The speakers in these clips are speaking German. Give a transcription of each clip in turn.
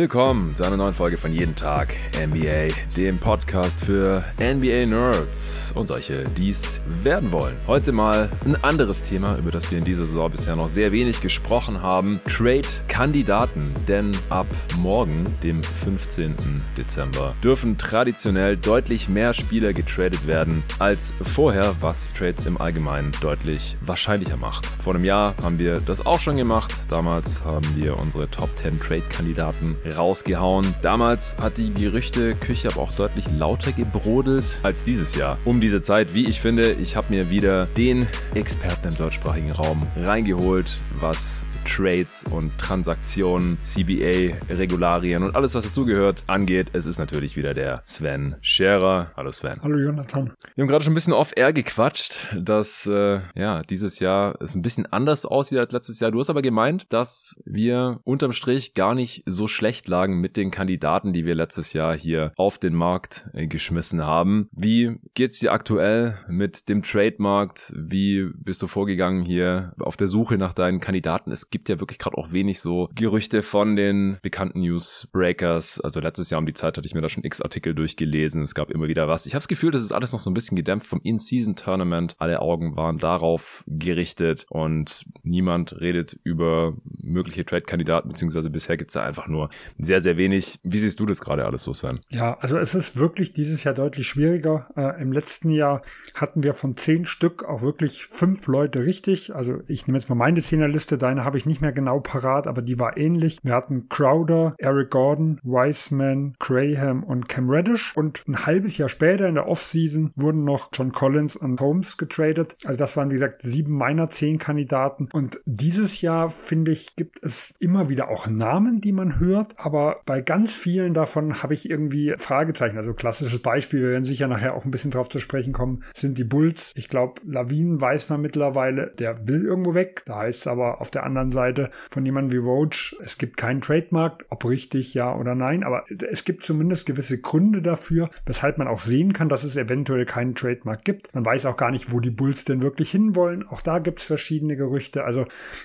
Willkommen zu einer neuen Folge von Jeden Tag NBA, dem Podcast für NBA Nerds und solche, die es werden wollen. Heute mal ein anderes Thema, über das wir in dieser Saison bisher noch sehr wenig gesprochen haben. Trade-Kandidaten, denn ab morgen, dem 15. Dezember, dürfen traditionell deutlich mehr Spieler getradet werden als vorher, was Trades im Allgemeinen deutlich wahrscheinlicher macht. Vor einem Jahr haben wir das auch schon gemacht. Damals haben wir unsere Top 10 Trade-Kandidaten rausgehauen. Damals hat die Gerüchteküche aber auch deutlich lauter gebrodelt als dieses Jahr. Um diese Zeit, wie ich finde, ich habe mir wieder den Experten im deutschsprachigen Raum reingeholt, was Trades und Transaktionen, CBA-Regularien und alles, was dazugehört, angeht. Es ist natürlich wieder der Sven Scherer. Hallo Sven. Hallo Jonathan. Wir haben gerade schon ein bisschen off-air gequatscht, dass äh, ja dieses Jahr es ein bisschen anders aussieht als letztes Jahr. Du hast aber gemeint, dass wir unterm Strich gar nicht so schlecht lagen mit den Kandidaten, die wir letztes Jahr hier auf den Markt äh, geschmissen haben. Wie geht's dir aktuell mit dem Trademarkt? Wie bist du vorgegangen hier auf der Suche nach deinen Kandidaten? Es gibt ja wirklich gerade auch wenig so Gerüchte von den bekannten Newsbreakers. Also letztes Jahr um die Zeit hatte ich mir da schon x Artikel durchgelesen. Es gab immer wieder was. Ich habe das Gefühl, das ist alles noch so ein bisschen gedämpft vom In-Season-Tournament. Alle Augen waren darauf gerichtet und niemand redet über mögliche Trade-Kandidaten, beziehungsweise bisher gibt's da einfach nur sehr, sehr wenig. Wie siehst du das gerade alles so, Sven? Ja, also es ist wirklich dieses Jahr deutlich schwieriger. Äh, Im letzten Jahr hatten wir von zehn Stück auch wirklich fünf Leute richtig. Also ich nehme jetzt mal meine Zehnerliste, deine habe ich nicht mehr genau parat, aber die war ähnlich. Wir hatten Crowder, Eric Gordon, Wiseman, Graham und Cam Reddish. Und ein halbes Jahr später in der Offseason wurden noch John Collins und Holmes getradet. Also das waren, wie gesagt, sieben meiner zehn Kandidaten. Und dieses Jahr, finde ich, gibt es immer wieder auch Namen, die man hört. Aber bei ganz vielen davon habe ich irgendwie Fragezeichen. Also klassisches Beispiel, wir werden sicher nachher auch ein bisschen drauf zu sprechen kommen, sind die Bulls. Ich glaube, Lawinen weiß man mittlerweile, der will irgendwo weg. Da heißt es aber auf der anderen Seite von jemandem wie Roach, es gibt keinen Trademark, ob richtig ja oder nein, aber es gibt zumindest gewisse Gründe dafür, weshalb man auch sehen kann, dass es eventuell keinen Trademark gibt. Man weiß auch gar nicht, wo die Bulls denn wirklich hinwollen. Auch da gibt es verschiedene Gerüchte. Also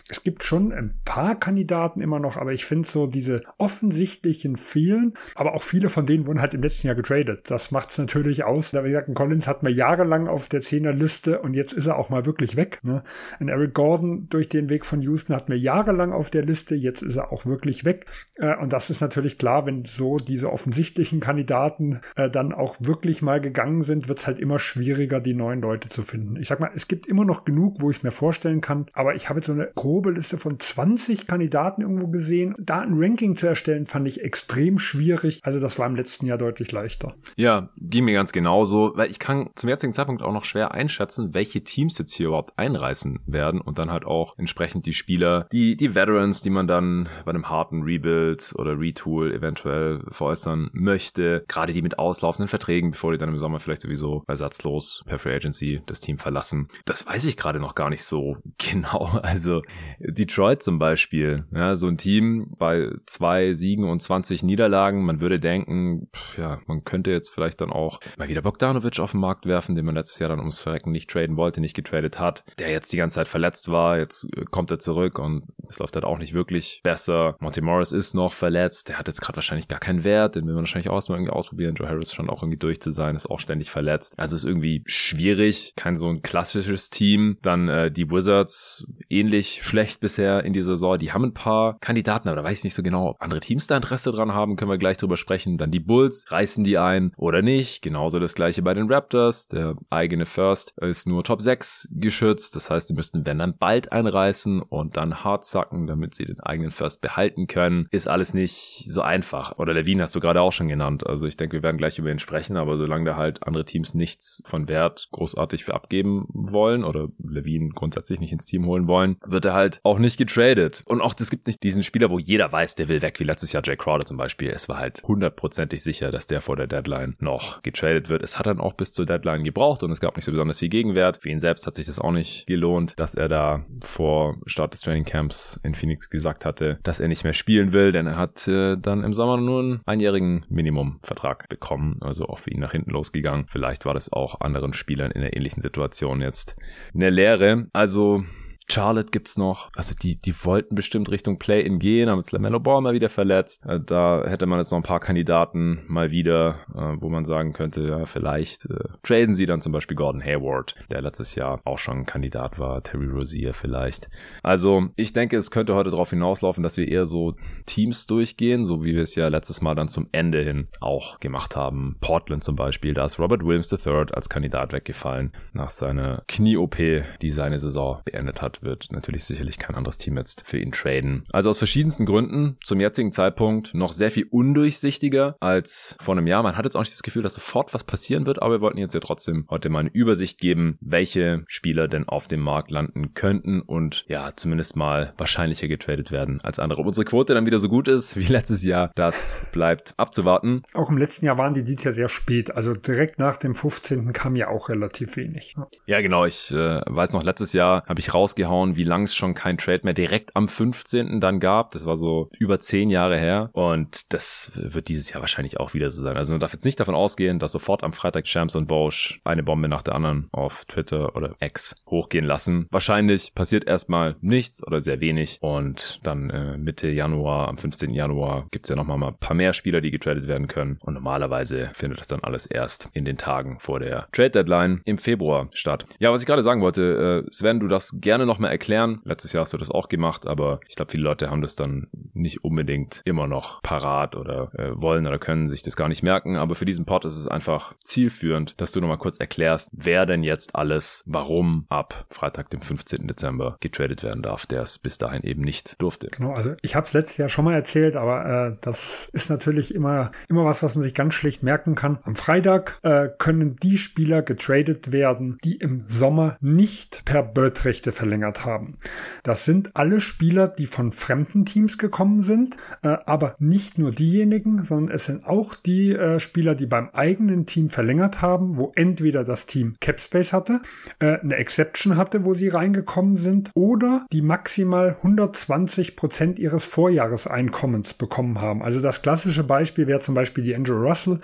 es gibt schon ein paar Kandidaten immer noch, aber ich finde so diese offensichtlichen fehlen, aber auch viele von denen wurden halt im letzten Jahr getradet. Das macht es natürlich aus. Da wie gesagt, Collins hat man jahrelang auf der Zehnerliste und jetzt ist er auch mal wirklich weg. Ne? Ein Eric Gordon durch den Weg von Houston hat mir jahrelang auf der Liste, jetzt ist er auch wirklich weg. Äh, und das ist natürlich klar, wenn so diese offensichtlichen Kandidaten äh, dann auch wirklich mal gegangen sind, wird es halt immer schwieriger, die neuen Leute zu finden. Ich sag mal, es gibt immer noch genug, wo ich es mir vorstellen kann, aber ich habe jetzt so eine grobe Liste von 20 Kandidaten irgendwo gesehen. Da ein Ranking zu erstellen, fand ich extrem schwierig. Also das war im letzten Jahr deutlich leichter. Ja, ging mir ganz genauso, weil ich kann zum jetzigen Zeitpunkt auch noch schwer einschätzen, welche Teams jetzt hier überhaupt einreißen werden und dann halt auch entsprechend die Spieler, die, die Veterans, die man dann bei einem harten Rebuild oder Retool eventuell veräußern möchte, gerade die mit auslaufenden Verträgen, bevor die dann im Sommer vielleicht sowieso ersatzlos per Free Agency das Team verlassen. Das weiß ich gerade noch gar nicht so genau. Also Detroit zum Beispiel, ja, so ein Team bei zwei Siegen und 20 Niederlagen, man würde denken, ja, man könnte jetzt vielleicht dann auch mal wieder Bogdanovic auf den Markt werfen, den man letztes Jahr dann ums Verrecken nicht traden wollte, nicht getradet hat, der jetzt die ganze Zeit verletzt war, jetzt äh, kommt er zurück und es läuft halt auch nicht wirklich besser. Monty Morris ist noch verletzt, der hat jetzt gerade wahrscheinlich gar keinen Wert, den will man wahrscheinlich auch mal irgendwie ausprobieren. Joe Harris scheint auch irgendwie durch zu sein, ist auch ständig verletzt. Also ist irgendwie schwierig, kein so ein klassisches Team. Dann äh, die Wizards ähnlich schlecht bisher in dieser Saison. Die haben ein paar Kandidaten, aber da weiß ich nicht so genau, ob andere Teams da Interesse dran haben, können wir gleich drüber sprechen. Dann die Bulls, reißen die ein oder nicht. Genauso das gleiche bei den Raptors. Der eigene First ist nur Top 6 geschützt. Das heißt, die müssten, wenn dann bald einreißen und dann hart sacken, damit sie den eigenen First behalten können. Ist alles nicht so einfach. Oder Levine hast du gerade auch schon genannt. Also ich denke, wir werden gleich über ihn sprechen, aber solange da halt andere Teams nichts von Wert großartig für abgeben wollen oder Levine grundsätzlich nicht ins Team holen wollen, wird er halt auch nicht getradet. Und auch es gibt nicht diesen Spieler, wo jeder weiß, der will weg, wie letztes Jahr Jay Crowder zum Beispiel. Es war halt hundertprozentig sicher, dass der vor der Deadline noch getradet wird. Es hat dann auch bis zur Deadline gebraucht und es gab nicht so besonders viel Gegenwert. Für ihn selbst hat sich das auch nicht gelohnt, dass er da vor Start des Training Camps in Phoenix gesagt hatte, dass er nicht mehr spielen will, denn er hat äh, dann im Sommer nur einen einjährigen Minimumvertrag bekommen, also auch für ihn nach hinten losgegangen. Vielleicht war das auch anderen Spielern in einer ähnlichen Situation jetzt eine Lehre. Also Charlotte gibt's noch. Also die, die wollten bestimmt Richtung Play-In gehen, haben jetzt LaMelo Ball mal wieder verletzt. Äh, da hätte man jetzt noch ein paar Kandidaten mal wieder, äh, wo man sagen könnte, ja, vielleicht äh, traden sie dann zum Beispiel Gordon Hayward, der letztes Jahr auch schon ein Kandidat war, Terry Rozier vielleicht. Also ich denke, es könnte heute darauf hinauslaufen, dass wir eher so Teams durchgehen, so wie wir es ja letztes Mal dann zum Ende hin auch gemacht haben. Portland zum Beispiel, da ist Robert Williams III als Kandidat weggefallen nach seiner Knie-OP, die seine Saison beendet hat, wird natürlich sicherlich kein anderes Team jetzt für ihn traden. Also aus verschiedensten Gründen zum jetzigen Zeitpunkt noch sehr viel undurchsichtiger als vor einem Jahr. Man hat jetzt auch nicht das Gefühl, dass sofort was passieren wird, aber wir wollten jetzt ja trotzdem heute mal eine Übersicht geben, welche Spieler denn auf dem Markt landen könnten und ja, zumindest mal wahrscheinlicher getradet werden als andere. Ob unsere Quote dann wieder so gut ist wie letztes Jahr, das bleibt abzuwarten. Auch im letzten Jahr waren die dieses Jahr sehr spät. Also direkt nach dem 15. kam ja auch relativ wenig. Ja, genau. Ich äh, weiß noch, letztes Jahr habe ich rausgehauen, wie lang es schon kein Trade mehr direkt am 15. dann gab. Das war so über zehn Jahre her. Und das wird dieses Jahr wahrscheinlich auch wieder so sein. Also man darf jetzt nicht davon ausgehen, dass sofort am Freitag Champs und Bosch eine Bombe nach der anderen auf Twitter oder X hochgehen lassen. Wahrscheinlich passiert erstmal nichts oder sehr wenig. Und dann äh, Mitte Januar, am 15. Januar, gibt's ja nochmal mal ein paar mehr Spieler, die getradet werden können. Und normalerweise findet das dann alles erst in den Tagen vor der Trade Deadline im Februar statt. Ja, was ich gerade sagen wollte, äh, Sven, du darfst gerne nochmal erklären. Letztes Jahr hast du das auch gemacht, aber ich glaube, viele Leute haben das dann nicht unbedingt immer noch parat oder äh, wollen oder können sich das gar nicht merken. Aber für diesen Pod ist es einfach zielführend, dass du nochmal kurz erklärst, wer denn jetzt alles, warum ab Freitag, dem 15. Dezember getradet werden darf, der es bis dahin eben nicht durfte. Genau, also ich habe es letztes Jahr schon mal erzählt, aber äh, das ist natürlich immer, immer was, was man sich ganz schlecht merken kann. Am Freitag äh, können die Spieler getradet werden, die im Sommer nicht per Bird-Rechte verlängert haben. Das sind alle Spieler, die von fremden Teams gekommen sind, äh, aber nicht nur diejenigen, sondern es sind auch die äh, Spieler, die beim eigenen Team verlängert haben, wo entweder das Team Capspace hatte, äh, eine Exception hatte, wo sie reingekommen sind, oder die maximal 120 Prozent ihres Vorjahreseinkommens bekommen haben. Also das klassische Beispiel wäre zum Beispiel die Andrew Russell,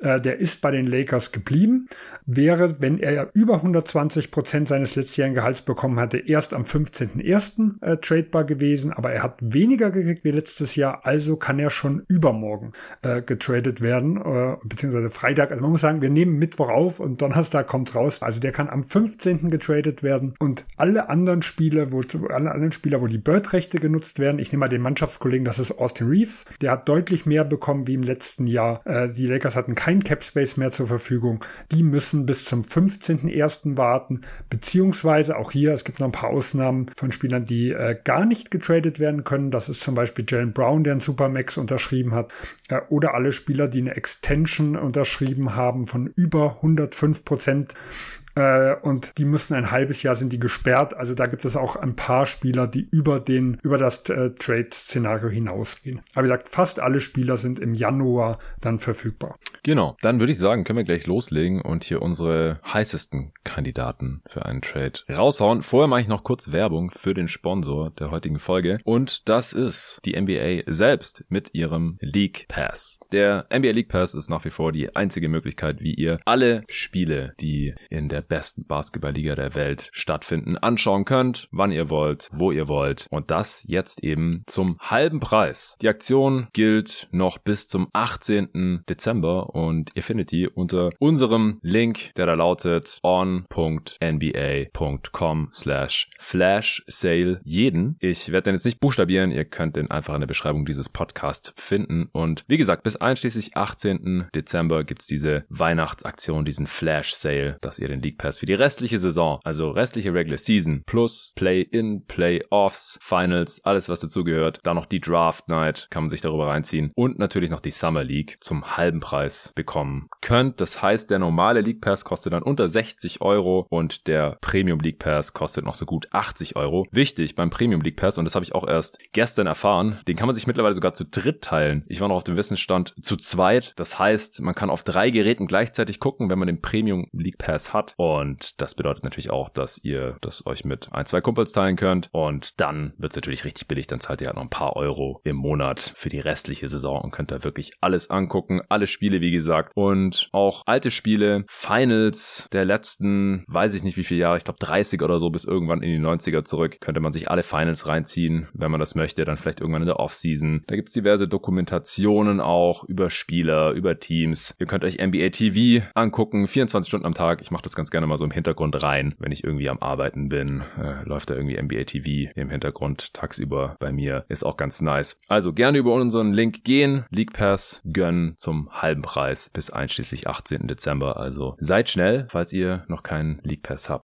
äh, der ist bei den Lakers geblieben, wäre, wenn er über 120 Prozent seines letztjährigen Gehalts bekommen hatte, erst am 15.01. Äh, tradebar gewesen, aber er hat weniger gekriegt wie letztes Jahr, also kann er schon übermorgen äh, getradet werden, äh, beziehungsweise Freitag. Also man muss sagen, wir nehmen Mittwoch auf und Donnerstag kommt raus. Also der kann am 15. getradet werden und alle anderen Spiele, wo alle anderen Spieler, wo die Bird-Rechte genutzt werden, ich nehme mal den Mannschaftskollegen, das ist Austin Reeves, der hat deutlich mehr bekommen wie im letzten Jahr. Äh, die Lakers hatten kein Cap Space mehr zur Verfügung. Die müssen bis zum 15.01. warten, beziehungsweise auch hier, es gibt noch ein paar Ausnahmen von Spielern, die äh, gar nicht getradet werden können. Das ist zum Beispiel Jalen Brown, der einen Supermax unterschrieben hat, äh, oder alle Spieler, die eine Extension unterschrieben haben von über 105 Prozent äh, und die müssen ein halbes Jahr sind die gesperrt. Also da gibt es auch ein paar Spieler, die über den, über das äh, Trade-Szenario hinausgehen. Aber wie gesagt, fast alle Spieler sind im Januar dann verfügbar. Genau. Dann würde ich sagen, können wir gleich loslegen und hier unsere heißesten Kandidaten für einen Trade raushauen. Vorher mache ich noch kurz Werbung für den Sponsor der heutigen Folge. Und das ist die NBA selbst mit ihrem League Pass. Der NBA League Pass ist nach wie vor die einzige Möglichkeit, wie ihr alle Spiele, die in der besten Basketballliga der Welt stattfinden, anschauen könnt, wann ihr wollt, wo ihr wollt. Und das jetzt eben zum halben Preis. Die Aktion gilt noch bis zum 18. Dezember und ihr findet die unter unserem Link, der da lautet on.nba.com slash flash sale jeden. Ich werde den jetzt nicht buchstabieren, ihr könnt den einfach in der Beschreibung dieses Podcasts finden. Und wie gesagt, bis einschließlich 18. Dezember gibt's diese Weihnachtsaktion, diesen Flash Sale, dass ihr den League Pass für die restliche Saison, also restliche Regular Season plus Play-in, Play-offs, Finals, alles was dazugehört. Dann noch die Draft Night, kann man sich darüber reinziehen und natürlich noch die Summer League zum halben Preis bekommen könnt. Das heißt, der normale League Pass kostet dann unter 60 Euro und der Premium League Pass kostet noch so gut 80 Euro. Wichtig beim Premium League Pass und das habe ich auch erst gestern erfahren, den kann man sich mittlerweile sogar zu dritt teilen. Ich war noch auf dem Wissensstand zu zweit. Das heißt, man kann auf drei Geräten gleichzeitig gucken, wenn man den Premium League Pass hat Und das bedeutet natürlich auch, dass ihr das euch mit ein, zwei Kumpels teilen könnt. Und dann wird es natürlich richtig billig. Dann zahlt ihr ja noch ein paar Euro im Monat für die restliche Saison und könnt da wirklich alles angucken. Alle Spiele, wie gesagt. Und auch alte Spiele, Finals der letzten, weiß ich nicht wie viele Jahre, ich glaube 30 oder so bis irgendwann in die 90er zurück. Könnte man sich alle Finals reinziehen, wenn man das möchte. Dann vielleicht irgendwann in der Offseason. Da gibt es diverse Dokumentationen auch über Spieler, über Teams. Ihr könnt euch NBA TV angucken, 24 Stunden am Tag. Ich mache das ganz gerne mal so im Hintergrund rein, wenn ich irgendwie am Arbeiten bin. Äh, läuft da irgendwie NBA TV im Hintergrund tagsüber bei mir. Ist auch ganz nice. Also gerne über unseren Link gehen, League Pass gönnen zum halben Preis bis einschließlich 18. Dezember. Also seid schnell, falls ihr noch keinen League Pass habt.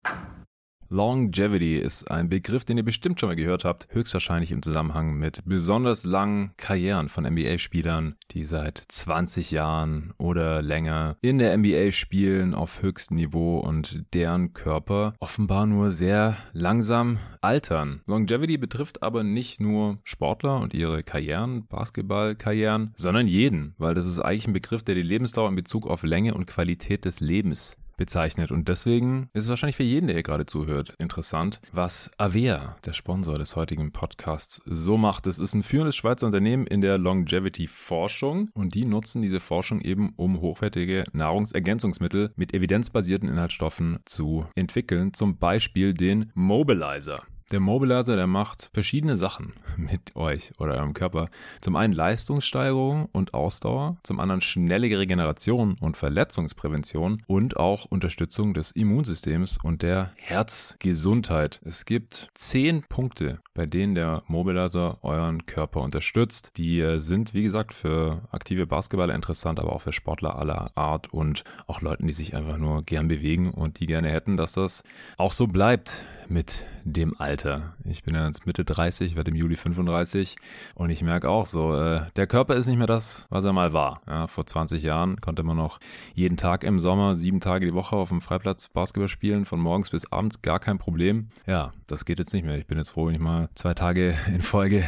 Longevity ist ein Begriff, den ihr bestimmt schon mal gehört habt, höchstwahrscheinlich im Zusammenhang mit besonders langen Karrieren von NBA-Spielern, die seit 20 Jahren oder länger in der NBA spielen auf höchstem Niveau und deren Körper offenbar nur sehr langsam altern. Longevity betrifft aber nicht nur Sportler und ihre Karrieren, Basketballkarrieren, sondern jeden, weil das ist eigentlich ein Begriff, der die Lebensdauer in Bezug auf Länge und Qualität des Lebens bezeichnet. Und deswegen ist es wahrscheinlich für jeden, der hier gerade zuhört, interessant, was Avea, der Sponsor des heutigen Podcasts, so macht. Es ist ein führendes Schweizer Unternehmen in der Longevity-Forschung und die nutzen diese Forschung eben, um hochwertige Nahrungsergänzungsmittel mit evidenzbasierten Inhaltsstoffen zu entwickeln. Zum Beispiel den Mobilizer. Der Mobilizer, der macht verschiedene Sachen mit euch oder eurem Körper. Zum einen Leistungssteigerung und Ausdauer, zum anderen schnelle Regeneration und Verletzungsprävention und auch Unterstützung des Immunsystems und der Herzgesundheit. Es gibt zehn Punkte, bei denen der Mobilizer euren Körper unterstützt. Die sind, wie gesagt, für aktive Basketballer interessant, aber auch für Sportler aller Art und auch Leuten, die sich einfach nur gern bewegen und die gerne hätten, dass das auch so bleibt mit dem Alter. Ich bin ja jetzt Mitte 30, werde im Juli 35 und ich merke auch so, äh, der Körper ist nicht mehr das, was er mal war. Ja, vor 20 Jahren konnte man noch jeden Tag im Sommer, sieben Tage die Woche auf dem Freiplatz Basketball spielen, von morgens bis abends, gar kein Problem. Ja, das geht jetzt nicht mehr. Ich bin jetzt froh, wenn ich mal zwei Tage in Folge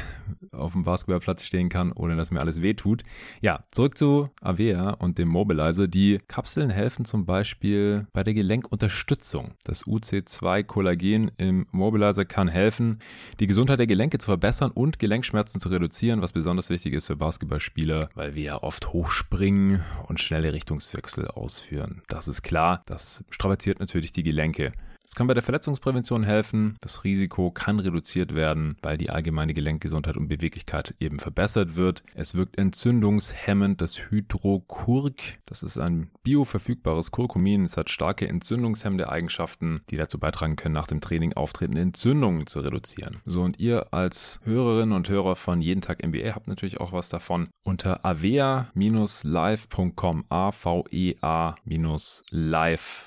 auf dem Basketballplatz stehen kann, ohne dass mir alles wehtut. Ja, zurück zu Avea und dem Mobilizer. Die Kapseln helfen zum Beispiel bei der Gelenkunterstützung. Das UC2-Kollagen im Mobilizer kann helfen, die Gesundheit der Gelenke zu verbessern und Gelenkschmerzen zu reduzieren, was besonders wichtig ist für Basketballspieler, weil wir ja oft hochspringen und schnelle Richtungswechsel ausführen. Das ist klar, das strapaziert natürlich die Gelenke. Es kann bei der Verletzungsprävention helfen. Das Risiko kann reduziert werden, weil die allgemeine Gelenkgesundheit und Beweglichkeit eben verbessert wird. Es wirkt entzündungshemmend. Das Hydrokurk, das ist ein bioverfügbares Kurkumin. Es hat starke entzündungshemmende Eigenschaften, die dazu beitragen können, nach dem Training auftretende Entzündungen zu reduzieren. So, und ihr als Hörerinnen und Hörer von Jeden Tag NBA habt natürlich auch was davon. Unter avea-live.com, A-V-E-A-live,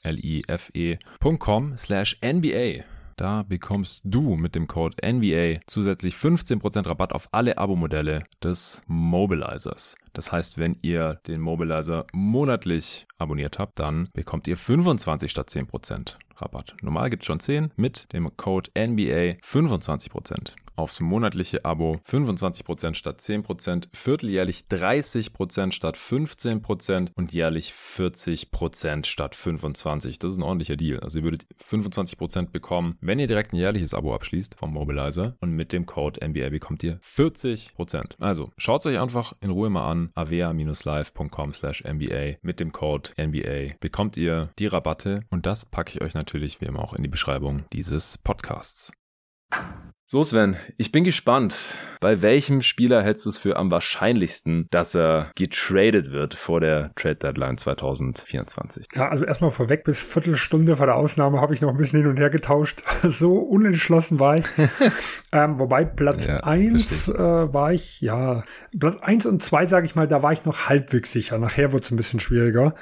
L-I-F-E.com slash slash NBA. Da bekommst du mit dem Code NBA zusätzlich 15% Rabatt auf alle Abo-Modelle des Mobilizers. Das heißt, wenn ihr den Mobilizer monatlich abonniert habt, dann bekommt ihr 25 statt 10% Rabatt. Normal gibt es schon 10, mit dem Code NBA 25% aufs monatliche Abo 25% statt 10%, vierteljährlich 30% statt 15% und jährlich 40% statt 25%. Das ist ein ordentlicher Deal. Also ihr würdet 25% bekommen, wenn ihr direkt ein jährliches Abo abschließt vom Mobilizer und mit dem Code NBA bekommt ihr 40%. Also schaut es euch einfach in Ruhe mal an. avea-live.com slash NBA mit dem Code NBA bekommt ihr die Rabatte und das packe ich euch natürlich wie immer auch in die Beschreibung dieses Podcasts. So, Sven, ich bin gespannt. Bei welchem Spieler hältst du es für am wahrscheinlichsten, dass er getradet wird vor der Trade Deadline 2024? Ja, also erstmal vorweg, bis Viertelstunde vor der Ausnahme habe ich noch ein bisschen hin und her getauscht. so unentschlossen war ich. ähm, wobei Platz ja, 1 äh, war ich, ja, Platz 1 und 2, sage ich mal, da war ich noch halbwegs sicher. Nachher wird es ein bisschen schwieriger.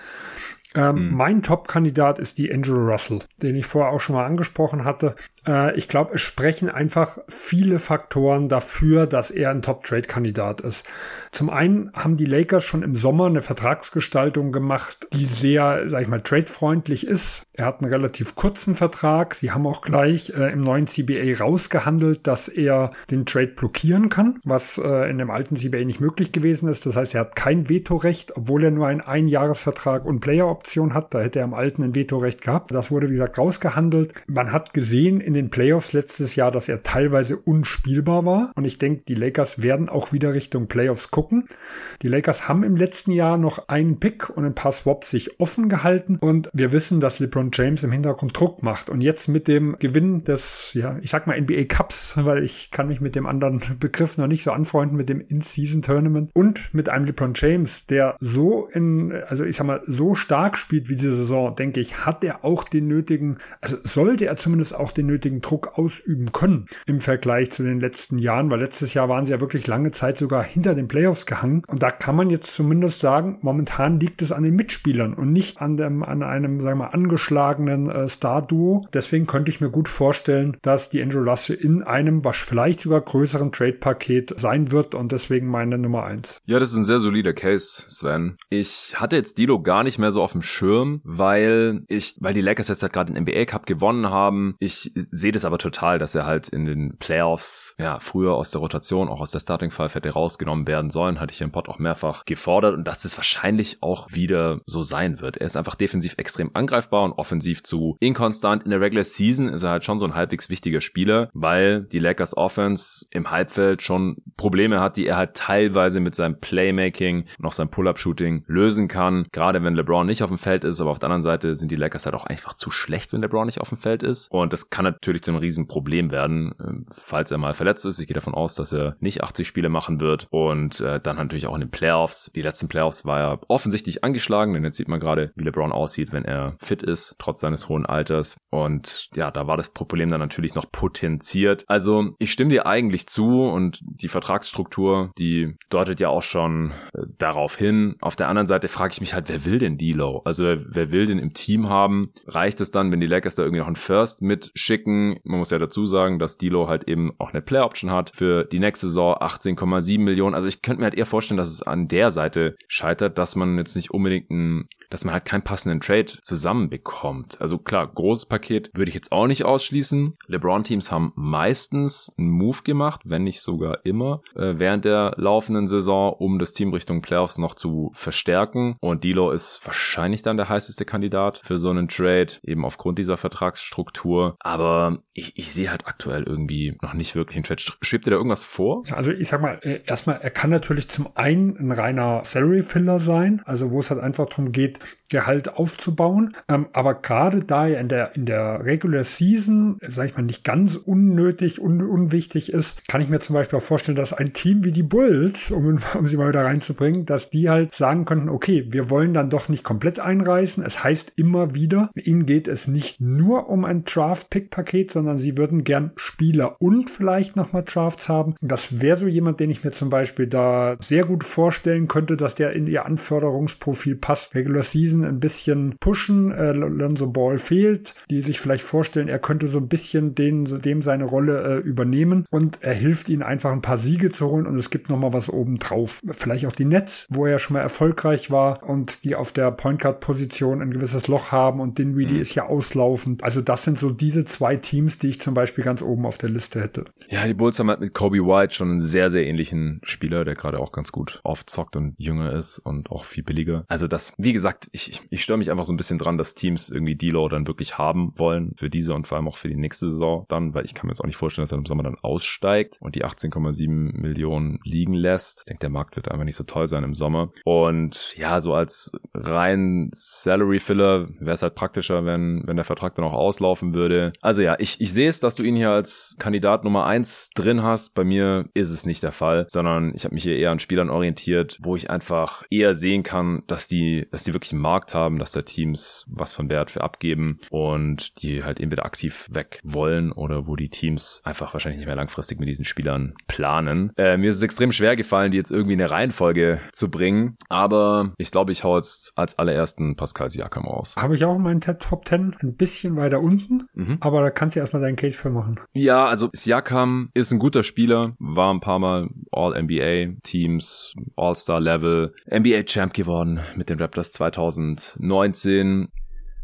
Ähm, mhm. Mein Top-Kandidat ist die Angel Russell, den ich vorher auch schon mal angesprochen hatte. Äh, ich glaube, es sprechen einfach viele Faktoren dafür, dass er ein Top-Trade-Kandidat ist. Zum einen haben die Lakers schon im Sommer eine Vertragsgestaltung gemacht, die sehr, sag ich mal, trade-freundlich ist. Er hat einen relativ kurzen Vertrag. Sie haben auch gleich äh, im neuen CBA rausgehandelt, dass er den Trade blockieren kann, was äh, in dem alten CBA nicht möglich gewesen ist. Das heißt, er hat kein Vetorecht, obwohl er nur einen Einjahresvertrag und Player-Option hat. Da hätte er am alten ein Vetorecht gehabt. Das wurde, wie gesagt, rausgehandelt. Man hat gesehen in den Playoffs letztes Jahr, dass er teilweise unspielbar war. Und ich denke, die Lakers werden auch wieder Richtung Playoffs gucken. Die Lakers haben im letzten Jahr noch einen Pick und ein paar Swaps sich offen gehalten. Und wir wissen, dass LeBron James im Hintergrund Druck macht. Und jetzt mit dem Gewinn des, ja, ich sag mal NBA Cups, weil ich kann mich mit dem anderen Begriff noch nicht so anfreunden, mit dem In-Season-Tournament und mit einem LeBron James, der so in, also ich sag mal, so stark spielt wie diese Saison, denke ich, hat er auch den nötigen, also sollte er zumindest auch den nötigen Druck ausüben können im Vergleich zu den letzten Jahren, weil letztes Jahr waren sie ja wirklich lange Zeit sogar hinter den Playoffs gehangen. Und da kann man jetzt zumindest sagen, momentan liegt es an den Mitspielern und nicht an dem, an einem, sagen wir mal, angeschlagenen äh, Star-Duo. Deswegen könnte ich mir gut vorstellen, dass die Angel Russell in einem, was vielleicht sogar größeren Trade-Paket sein wird und deswegen meine Nummer eins. Ja, das ist ein sehr solider Case, Sven. Ich hatte jetzt Dilo gar nicht mehr so auf dem Schirm, weil ich, weil die Lakers jetzt halt gerade den NBA Cup gewonnen haben. Ich sehe das aber total, dass er halt in den Playoffs, ja, früher aus der Rotation, auch aus der Starting Five hätte rausgenommen werden sollen, hatte ich im Pod auch mehrfach gefordert und dass das wahrscheinlich auch wieder so sein wird. Er ist einfach defensiv extrem angreifbar und offensiv zu inkonstant. In der Regular Season ist er halt schon so ein halbwegs wichtiger Spieler, weil die Lakers Offense im Halbfeld schon Probleme hat, die er halt teilweise mit seinem Playmaking und auch Pull-Up-Shooting lösen kann. Gerade wenn LeBron nicht auf dem Feld ist, aber auf der anderen Seite sind die Lakers halt auch einfach zu schlecht, wenn LeBron nicht auf dem Feld ist. Und das kann natürlich zu einem riesen werden, ähm, falls er mal verletzt ist. Ich gehe davon aus, dass er nicht 80 Spiele machen wird. Und äh, dann natürlich auch in den Playoffs. Die letzten Playoffs war er offensichtlich angeschlagen, denn jetzt sieht man gerade, wie LeBron aussieht, wenn er fit ist, trotz seines hohen Alters. Und ja, da war das Problem dann natürlich noch potenziert. Also ich stimme dir eigentlich zu und die Vertragsstruktur, die deutet ja auch schon äh, darauf hin. Auf der anderen Seite frage ich mich halt, wer will denn D'Lo? Also wer will den im Team haben? Reicht es dann, wenn die Lakers da irgendwie noch einen First mitschicken? Man muss ja dazu sagen, dass D'Lo halt eben auch eine Player Option hat für die nächste Saison 18,7 Millionen. Also ich könnte mir halt eher vorstellen, dass es an der Seite scheitert, dass man jetzt nicht unbedingt ein dass man halt keinen passenden Trade zusammenbekommt. Also klar, großes Paket würde ich jetzt auch nicht ausschließen. LeBron-Teams haben meistens einen Move gemacht, wenn nicht sogar immer, äh, während der laufenden Saison, um das Team Richtung Playoffs noch zu verstärken. Und Dilo ist wahrscheinlich dann der heißeste Kandidat für so einen Trade, eben aufgrund dieser Vertragsstruktur. Aber ich, ich sehe halt aktuell irgendwie noch nicht wirklich einen Trade. Schwebt dir da irgendwas vor? Also ich sag mal, äh, erstmal, er kann natürlich zum einen ein reiner Salary-Filler sein, also wo es halt einfach darum geht, Gehalt aufzubauen. Ähm, aber gerade da er in der, in der Regular Season, sag ich mal, nicht ganz unnötig, un, unwichtig ist, kann ich mir zum Beispiel auch vorstellen, dass ein Team wie die Bulls, um, um sie mal wieder reinzubringen, dass die halt sagen könnten, okay, wir wollen dann doch nicht komplett einreißen. Es heißt immer wieder, ihnen geht es nicht nur um ein Draft-Pick-Paket, sondern sie würden gern Spieler und vielleicht nochmal Drafts haben. Das wäre so jemand, den ich mir zum Beispiel da sehr gut vorstellen könnte, dass der in ihr Anforderungsprofil passt. Regular Season ein bisschen pushen. Äh, Lonzo Ball fehlt, die sich vielleicht vorstellen, er könnte so ein bisschen den, dem seine Rolle äh, übernehmen und er hilft ihnen einfach ein paar Siege zu holen und es gibt noch mal was oben drauf. Vielleicht auch die Nets, wo er schon mal erfolgreich war und die auf der Point Guard Position ein gewisses Loch haben und Dinwiddie mhm. ist ja auslaufend. Also das sind so diese zwei Teams, die ich zum Beispiel ganz oben auf der Liste hätte. Ja, die Bulls haben halt mit Kobe White schon einen sehr, sehr ähnlichen Spieler, der gerade auch ganz gut aufzockt und jünger ist und auch viel billiger. Also das, wie gesagt, gesagt, ich, ich störe mich einfach so ein bisschen dran, dass Teams irgendwie D-Low dann wirklich haben wollen für diese und vor allem auch für die nächste Saison dann, weil ich kann mir jetzt auch nicht vorstellen, dass er im Sommer dann aussteigt und die 18,7 Millionen liegen lässt. Ich denke, der Markt wird einfach nicht so toll sein im Sommer. Und ja, so als rein Salary-Filler wäre es halt praktischer, wenn, wenn der Vertrag dann auch auslaufen würde. Also ja, ich, ich sehe es, dass du ihn hier als Kandidat Nummer eins drin hast. Bei mir ist es nicht der Fall, sondern ich habe mich hier eher an Spielern orientiert, wo ich einfach eher sehen kann, dass die, dass die wirklich einen Markt haben, dass da Teams was von Wert für abgeben und die halt entweder aktiv weg wollen oder wo die Teams einfach wahrscheinlich nicht mehr langfristig mit diesen Spielern planen. Äh, mir ist es extrem schwer gefallen, die jetzt irgendwie in eine Reihenfolge zu bringen, aber ich glaube, ich hau jetzt als allerersten Pascal Siakam raus. Habe ich auch in meinen Top 10 ein bisschen weiter unten, mhm. aber da kannst du erstmal deinen Case für machen. Ja, also Siakam ist ein guter Spieler, war ein paar Mal All-NBA Teams, All-Star Level, NBA Champ geworden mit den Raptors 2000 2019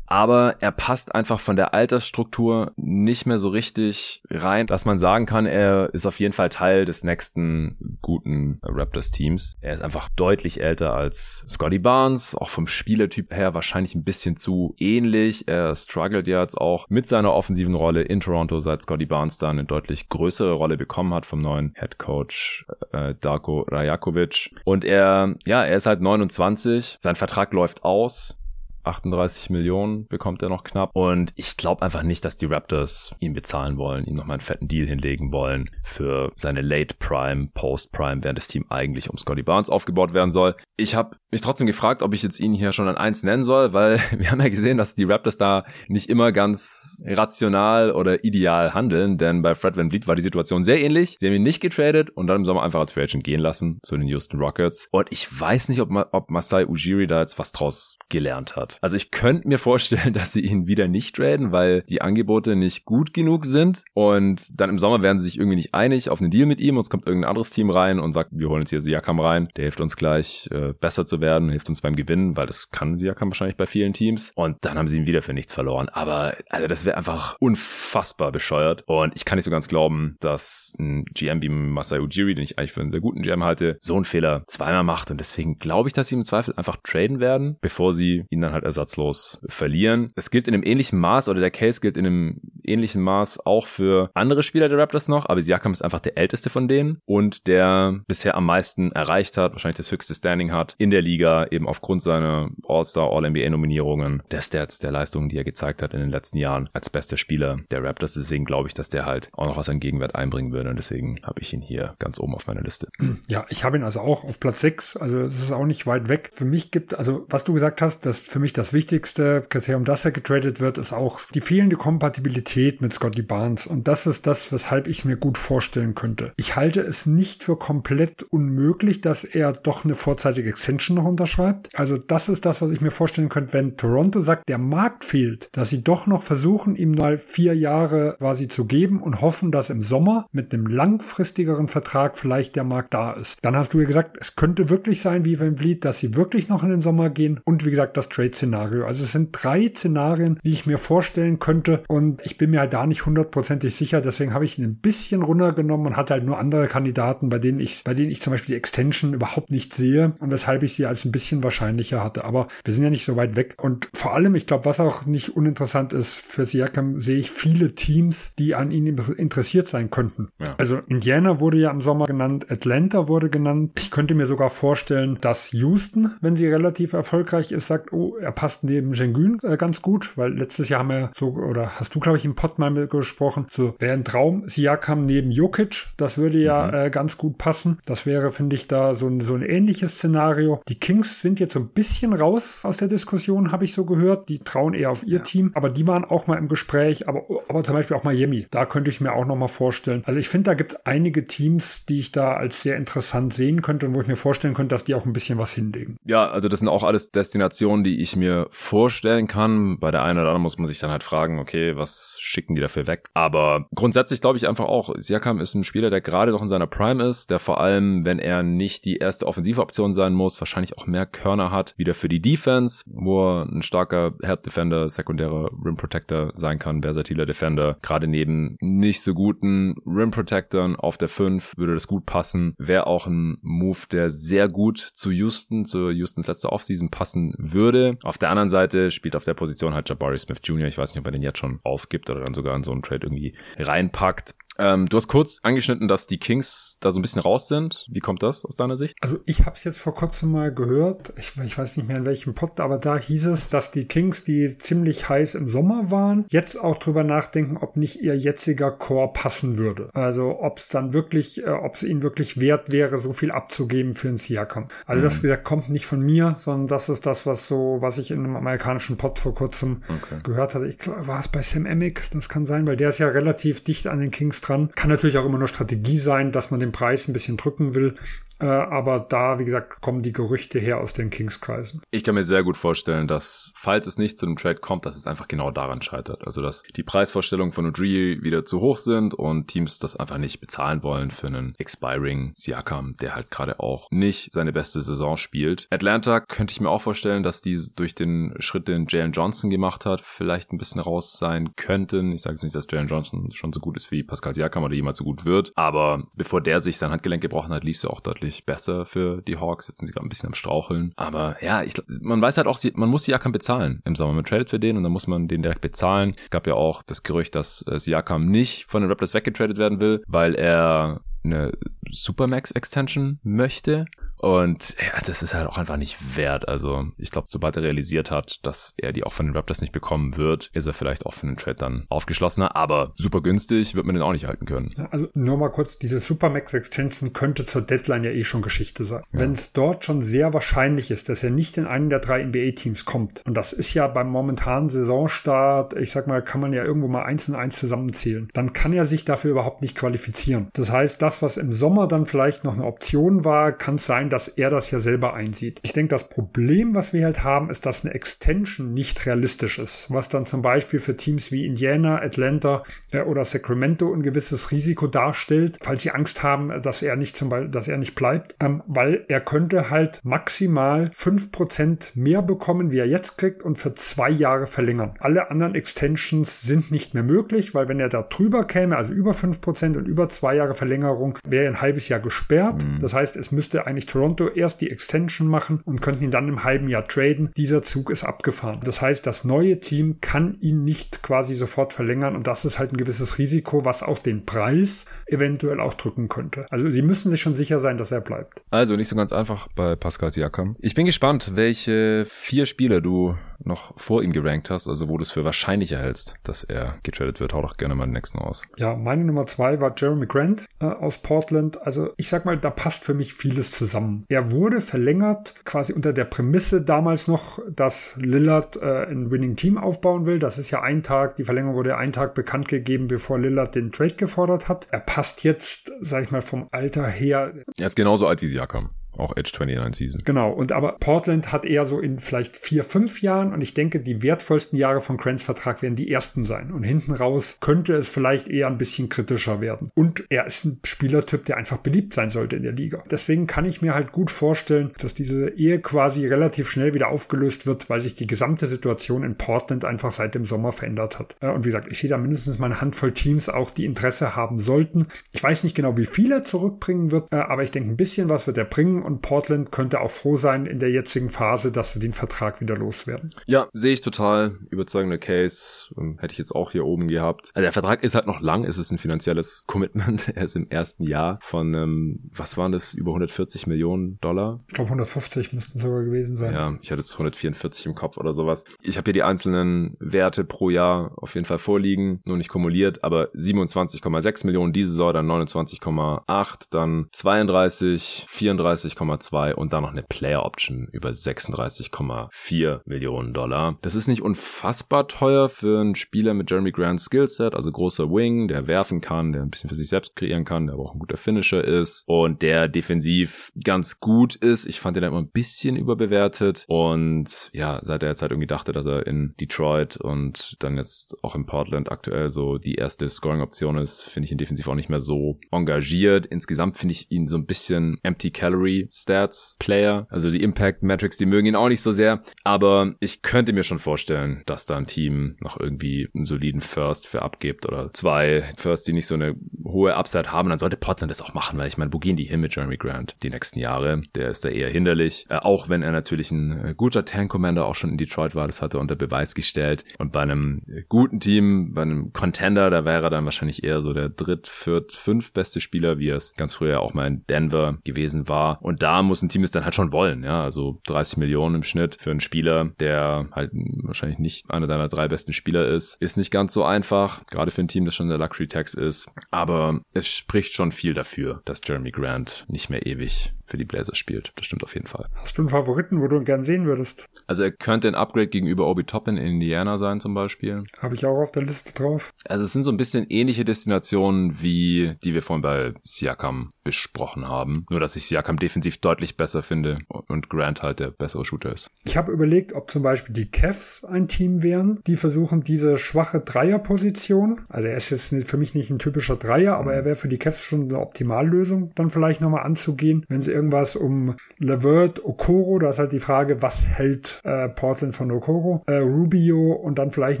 aber er passt einfach von der Altersstruktur nicht mehr so richtig rein, dass man sagen kann, er ist auf jeden Fall Teil des nächsten guten Raptors-Teams. Er ist einfach deutlich älter als Scotty Barnes, auch vom Spielertyp her wahrscheinlich ein bisschen zu ähnlich. Er struggelt jetzt auch mit seiner offensiven Rolle in Toronto, seit Scotty Barnes da eine deutlich größere Rolle bekommen hat vom neuen Head Coach äh, Darko Rajakovic. Und er, ja, er ist halt 29, sein Vertrag läuft aus. 38 Millionen bekommt er noch knapp. Und ich glaube einfach nicht, dass die Raptors ihn bezahlen wollen, ihm nochmal einen fetten Deal hinlegen wollen für seine Late Prime, Post Prime, während das Team eigentlich um Scotty Barnes aufgebaut werden soll. Ich habe mich trotzdem gefragt, ob ich jetzt ihn hier schon an eins nennen soll, weil wir haben ja gesehen, dass die Raptors da nicht immer ganz rational oder ideal handeln, denn bei Fred Van Vliet war die Situation sehr ähnlich. Sie haben ihn nicht getradet und dann im Sommer einfach als Free Agent gehen lassen zu den Houston Rockets. Und ich weiß nicht, ob, ob Masai Ujiri da jetzt was draus gelernt hat. Also ich könnte mir vorstellen, dass sie ihn wieder nicht traden, weil die Angebote nicht gut genug sind. Und dann im Sommer werden sie sich irgendwie nicht einig auf einen Deal mit ihm. Und es kommt irgendein anderes Team rein und sagt, wir holen jetzt hier Siakam rein, der hilft uns gleich äh, besser zu werden, hilft uns beim Gewinnen, weil das kann Siakam wahrscheinlich bei vielen Teams. Und dann haben sie ihn wieder für nichts verloren. Aber also das wäre einfach unfassbar bescheuert. Und ich kann nicht so ganz glauben, dass ein GM wie Masai Ujiri, den ich eigentlich für einen sehr guten GM halte, so einen Fehler zweimal macht. Und deswegen glaube ich, dass sie im Zweifel einfach traden werden, bevor sie ihn dann halt ersatzlos verlieren. Es gilt in einem ähnlichen Maß oder der Case gilt in einem ähnlichen Maß auch für andere Spieler der Raptors noch, aber Siakam ist einfach der älteste von denen und der bisher am meisten erreicht hat, wahrscheinlich das höchste Standing hat in der Liga, eben aufgrund seiner All-Star, All-NBA-Nominierungen, der Stats, der Leistungen, die er gezeigt hat in den letzten Jahren als bester Spieler der Raptors. Deswegen glaube ich, dass der halt auch noch was an Gegenwert einbringen würde und deswegen habe ich ihn hier ganz oben auf meiner Liste. Ja, ich habe ihn also auch auf Platz 6, also es ist auch nicht weit weg. Für mich gibt, also was du gesagt hast, das für mich das wichtigste Kriterium, dass er getradet wird, ist auch die fehlende Kompatibilität mit Scotty Barnes. Und das ist das, weshalb ich mir gut vorstellen könnte. Ich halte es nicht für komplett unmöglich, dass er doch eine vorzeitige Extension noch unterschreibt. Also das ist das, was ich mir vorstellen könnte, wenn Toronto sagt, der Markt fehlt, dass sie doch noch versuchen, ihm mal vier Jahre quasi zu geben und hoffen, dass im Sommer mit einem langfristigeren Vertrag vielleicht der Markt da ist. Dann hast du ja gesagt, es könnte wirklich sein, wie Van Vliet, dass sie wirklich noch in den Sommer gehen und wie gesagt, das Trade-Szenario. Also es sind drei Szenarien, die ich mir vorstellen könnte und ich bin mir halt da nicht hundertprozentig sicher, deswegen habe ich ihn ein bisschen runtergenommen und hatte halt nur andere Kandidaten, bei denen ich, bei denen ich zum Beispiel die Extension überhaupt nicht sehe und weshalb ich sie als ein bisschen wahrscheinlicher hatte. Aber wir sind ja nicht so weit weg und vor allem, ich glaube, was auch nicht uninteressant ist für Siakam, sehe ich viele Teams, die an ihn interessiert sein könnten. Ja. Also Indiana wurde ja im Sommer genannt, Atlanta wurde genannt. Ich könnte mir sogar vorstellen, dass Houston, wenn sie relativ erfolgreich ist, sagt, oh, er passt neben Schengen äh, ganz gut, weil letztes Jahr haben wir so, oder hast du, glaube ich, im Pod mal gesprochen, so wäre ein Traum, Siakam neben Jokic, das würde ja mhm. äh, ganz gut passen. Das wäre, finde ich, da so ein, so ein ähnliches Szenario. Die Kings sind jetzt so ein bisschen raus aus der Diskussion, habe ich so gehört. Die trauen eher auf ihr ja. Team, aber die waren auch mal im Gespräch, aber, aber zum Beispiel auch Miami, da könnte ich mir auch noch mal vorstellen. Also ich finde, da gibt es einige Teams, die ich da als sehr interessant sehen könnte und wo ich mir vorstellen könnte, dass die auch ein bisschen was hinlegen. Ja, also das sind auch alles Destinationen, die ich mir vorstellen kann. Bei der einen oder anderen muss man sich dann halt fragen, okay, was schicken die dafür weg? Aber grundsätzlich glaube ich einfach auch, Siakam ist ein Spieler, der gerade noch in seiner Prime ist, der vor allem, wenn er nicht die erste Offensivoption sein muss, wahrscheinlich auch mehr Körner hat, wieder für die Defense, wo er ein starker Head Defender, sekundärer Rim Protector sein kann, versatiler Defender. Gerade neben nicht so guten Rim Protectoren auf der 5 würde das gut passen. Wäre auch ein Move, der sehr gut zu Houston, zu Houstons letzter Offseason passen würde. Auf der anderen Seite spielt auf der Position halt Jabari Smith Jr. Ich weiß nicht, ob er den jetzt schon aufgibt oder dann sogar in so einen Trade irgendwie reinpackt. Ähm, du hast kurz angeschnitten, dass die Kings da so ein bisschen raus sind. Wie kommt das aus deiner Sicht? Also ich habe es jetzt vor kurzem mal gehört. Ich, ich, weiß nicht mehr in welchem Pod, aber da hieß es, dass die Kings, die ziemlich heiß im Sommer waren, jetzt auch drüber nachdenken, ob nicht ihr jetziger Core passen würde. Also ob es dann wirklich, äh, ob es ihnen wirklich wert wäre, so viel abzugeben für einen Siakam. Also mhm. das gesagt, kommt nicht von mir, sondern das ist das, was so, was ich in einem amerikanischen Pod vor kurzem okay. gehört hatte. Ich glaube, war es bei Sam Emick? Das kann sein, weil der ist ja relativ dicht an den Kings dran. Kann natürlich auch immer nur Strategie sein, dass man den Preis ein bisschen drücken will. Äh, aber da, wie gesagt, kommen die Gerüchte her aus den Kings-Kreisen. Ich kann mir sehr gut vorstellen, dass, falls es nicht zu einem Trade kommt, dass es einfach genau daran scheitert. Also, dass die Preisvorstellungen von Udry wieder zu hoch sind und Teams das einfach nicht bezahlen wollen für einen expiring Siakam, der halt gerade auch nicht seine beste Saison spielt. Atlanta könnte ich mir auch vorstellen, dass die durch den Schritt, den Jalen Johnson gemacht hat, vielleicht ein bisschen raus sein könnten. Ich sage jetzt nicht, dass Jalen Johnson schon so gut ist wie Pascal Siakam oder jemals so gut wird, aber bevor der sich sein Handgelenk gebrochen hat, lief es ja auch deutlich besser für die Hawks. Jetzt sind sie gerade ein bisschen am Straucheln. Aber ja, ich, man weiß halt auch, man muss Siakam bezahlen im Sommer. Man tradet für den und dann muss man den direkt bezahlen. Gab ja auch das Gerücht, dass äh, Siakam nicht von den Raptors weggetradet werden will, weil er eine Supermax Extension möchte. Und ja, das ist halt auch einfach nicht wert. Also ich glaube, sobald er realisiert hat, dass er die auch von den Raptors nicht bekommen wird, ist er vielleicht auch für den Trade dann aufgeschlossener. Aber super günstig wird man den auch nicht halten können. Also nur mal kurz, diese Supermax Extension könnte zur Deadline ja eh schon Geschichte sein. Ja. Wenn es dort schon sehr wahrscheinlich ist, dass er nicht in einen der drei NBA-Teams kommt, und das ist ja beim momentanen Saisonstart, ich sag mal, kann man ja irgendwo mal eins und eins zusammenzählen, dann kann er sich dafür überhaupt nicht qualifizieren. Das heißt, das, was im Sommer dann vielleicht noch eine Option war, kann es sein, dass er das ja selber einsieht. Ich denke, das Problem, was wir halt haben, ist, dass eine Extension nicht realistisch ist, was dann zum Beispiel für Teams wie Indiana, Atlanta äh, oder Sacramento ein gewisses Risiko darstellt, falls sie Angst haben, dass er nicht zum Beispiel, dass er nicht bleibt, ähm, weil er könnte halt maximal fünf Prozent mehr bekommen, wie er jetzt kriegt und für zwei Jahre verlängern. Alle anderen Extensions sind nicht mehr möglich, weil wenn er da drüber käme, also über fünf Prozent und über zwei Jahre Verlängerung, wäre er ein halbes Jahr gesperrt. Mhm. Das heißt, es müsste eigentlich Toronto erst die Extension machen und könnten ihn dann im halben Jahr traden. Dieser Zug ist abgefahren. Das heißt, das neue Team kann ihn nicht quasi sofort verlängern und das ist halt ein gewisses Risiko, was auch den Preis eventuell auch drücken könnte. Also sie müssen sich schon sicher sein, dass er bleibt. Also nicht so ganz einfach bei Pascal Siakam. Ich bin gespannt, welche vier Spiele du noch vor ihm gerankt hast, also wo du es für wahrscheinlicher hältst, dass er getradet wird. Hau doch gerne mal den nächsten aus. Ja, meine Nummer zwei war Jeremy Grant äh, aus Portland. Also ich sag mal, da passt für mich vieles zusammen. Er wurde verlängert, quasi unter der Prämisse damals noch, dass Lillard äh, ein Winning Team aufbauen will. Das ist ja ein Tag, die Verlängerung wurde einen Tag bekannt gegeben, bevor Lillard den Trade gefordert hat. Er passt jetzt, sag ich mal, vom Alter her. Er ist genauso alt wie Siakam. Auch Edge 29 Season. Genau. Und aber Portland hat eher so in vielleicht vier, fünf Jahren und ich denke, die wertvollsten Jahre von Grants Vertrag werden die ersten sein. Und hinten raus könnte es vielleicht eher ein bisschen kritischer werden. Und er ist ein Spielertyp, der einfach beliebt sein sollte in der Liga. Deswegen kann ich mir halt gut vorstellen, dass diese Ehe quasi relativ schnell wieder aufgelöst wird, weil sich die gesamte Situation in Portland einfach seit dem Sommer verändert hat. Äh, und wie gesagt, ich sehe da mindestens mal eine Handvoll Teams auch, die Interesse haben sollten. Ich weiß nicht genau, wie viel er zurückbringen wird, äh, aber ich denke, ein bisschen was wird er bringen und Portland könnte auch froh sein in der jetzigen Phase, dass sie den Vertrag wieder loswerden. Ja, sehe ich total. Überzeugender Case. Ähm, hätte ich jetzt auch hier oben gehabt. Also der Vertrag ist halt noch lang. Es ist ein finanzielles Commitment. Er ist im ersten Jahr von, ähm, was waren das, über 140 Millionen Dollar? Ich glaube 150 müssten sogar gewesen sein. Ja, ich hatte jetzt 144 im Kopf oder sowas. Ich habe hier die einzelnen Werte pro Jahr auf jeden Fall vorliegen, nur nicht kumuliert, aber 27,6 Millionen diese Saison, dann 29,8, dann 32, 34, 6,2 und dann noch eine Player Option über 36,4 Millionen Dollar. Das ist nicht unfassbar teuer für einen Spieler mit Jeremy Grants Skillset, also großer Wing, der werfen kann, der ein bisschen für sich selbst kreieren kann, der aber auch ein guter Finisher ist und der defensiv ganz gut ist. Ich fand den immer ein bisschen überbewertet und ja, seit er jetzt halt irgendwie dachte, dass er in Detroit und dann jetzt auch in Portland aktuell so die erste Scoring-Option ist, finde ich ihn defensiv auch nicht mehr so engagiert. Insgesamt finde ich ihn so ein bisschen empty calorie Stats Player. Also die Impact Metrics, die mögen ihn auch nicht so sehr. Aber ich könnte mir schon vorstellen, dass da ein Team noch irgendwie einen soliden First für abgibt oder zwei First, die nicht so eine hohe Upside haben. Dann sollte Portland das auch machen, weil ich meine, wo gehen die hin mit Jeremy Grant die nächsten Jahre? Der ist da eher hinderlich. Äh, auch wenn er natürlich ein äh, guter Tank Commander auch schon in Detroit war, das hat er unter Beweis gestellt. Und bei einem äh, guten Team, bei einem Contender, da wäre er dann wahrscheinlich eher so der dritt, viert, fünf beste Spieler, wie er es ganz früher auch mal in Denver gewesen war. Da muss ein Team es dann halt schon wollen, ja. Also 30 Millionen im Schnitt für einen Spieler, der halt wahrscheinlich nicht einer deiner drei besten Spieler ist, ist nicht ganz so einfach. Gerade für ein Team, das schon der Luxury Tax ist. Aber es spricht schon viel dafür, dass Jeremy Grant nicht mehr ewig für die Blazers spielt. Das stimmt auf jeden Fall. Hast du einen Favoriten, wo du ihn gern sehen würdest? Also er könnte ein Upgrade gegenüber Obi Toppin in Indiana sein zum Beispiel. Habe ich auch auf der Liste drauf. Also es sind so ein bisschen ähnliche Destinationen wie die wir vorhin bei Siakam besprochen haben. Nur dass ich Siakam defensiv deutlich besser finde und Grant halt der bessere Shooter ist. Ich habe überlegt, ob zum Beispiel die Cavs ein Team wären, die versuchen diese schwache Dreierposition, also er ist jetzt für mich nicht ein typischer Dreier, aber er wäre für die Cavs schon eine Optimallösung, dann vielleicht nochmal anzugehen, wenn sie irgendwas um Levert, Okoro, da ist halt die Frage, was hält äh, Portland von Okoro, äh, Rubio und dann vielleicht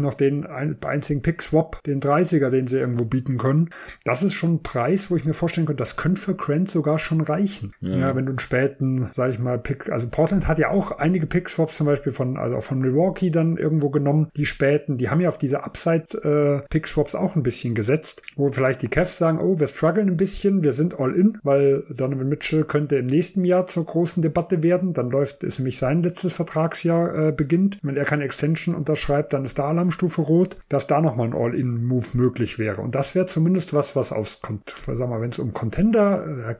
noch den einzigen Pick-Swap, den 30er, den sie irgendwo bieten können. Das ist schon ein Preis, wo ich mir vorstellen könnte, das könnte für Grant sogar schon reichen. Ja, ja wenn du einen späten, sag ich mal, Pick, also Portland hat ja auch einige Pick-Swaps zum Beispiel von, also auch von Milwaukee dann irgendwo genommen, die späten, die haben ja auf diese Upside-Pick-Swaps äh, auch ein bisschen gesetzt, wo vielleicht die Cavs sagen, oh, wir strugglen ein bisschen, wir sind all in, weil Donovan Mitchell könnte im nächsten Jahr zur großen Debatte werden, dann läuft, ist nämlich sein letztes Vertragsjahr äh, beginnt. Wenn er keine Extension unterschreibt, dann ist da Alarmstufe rot, dass da nochmal ein All-in-Move möglich wäre. Und das wäre zumindest was, was aus, sag mal, wenn es um Contender, äh,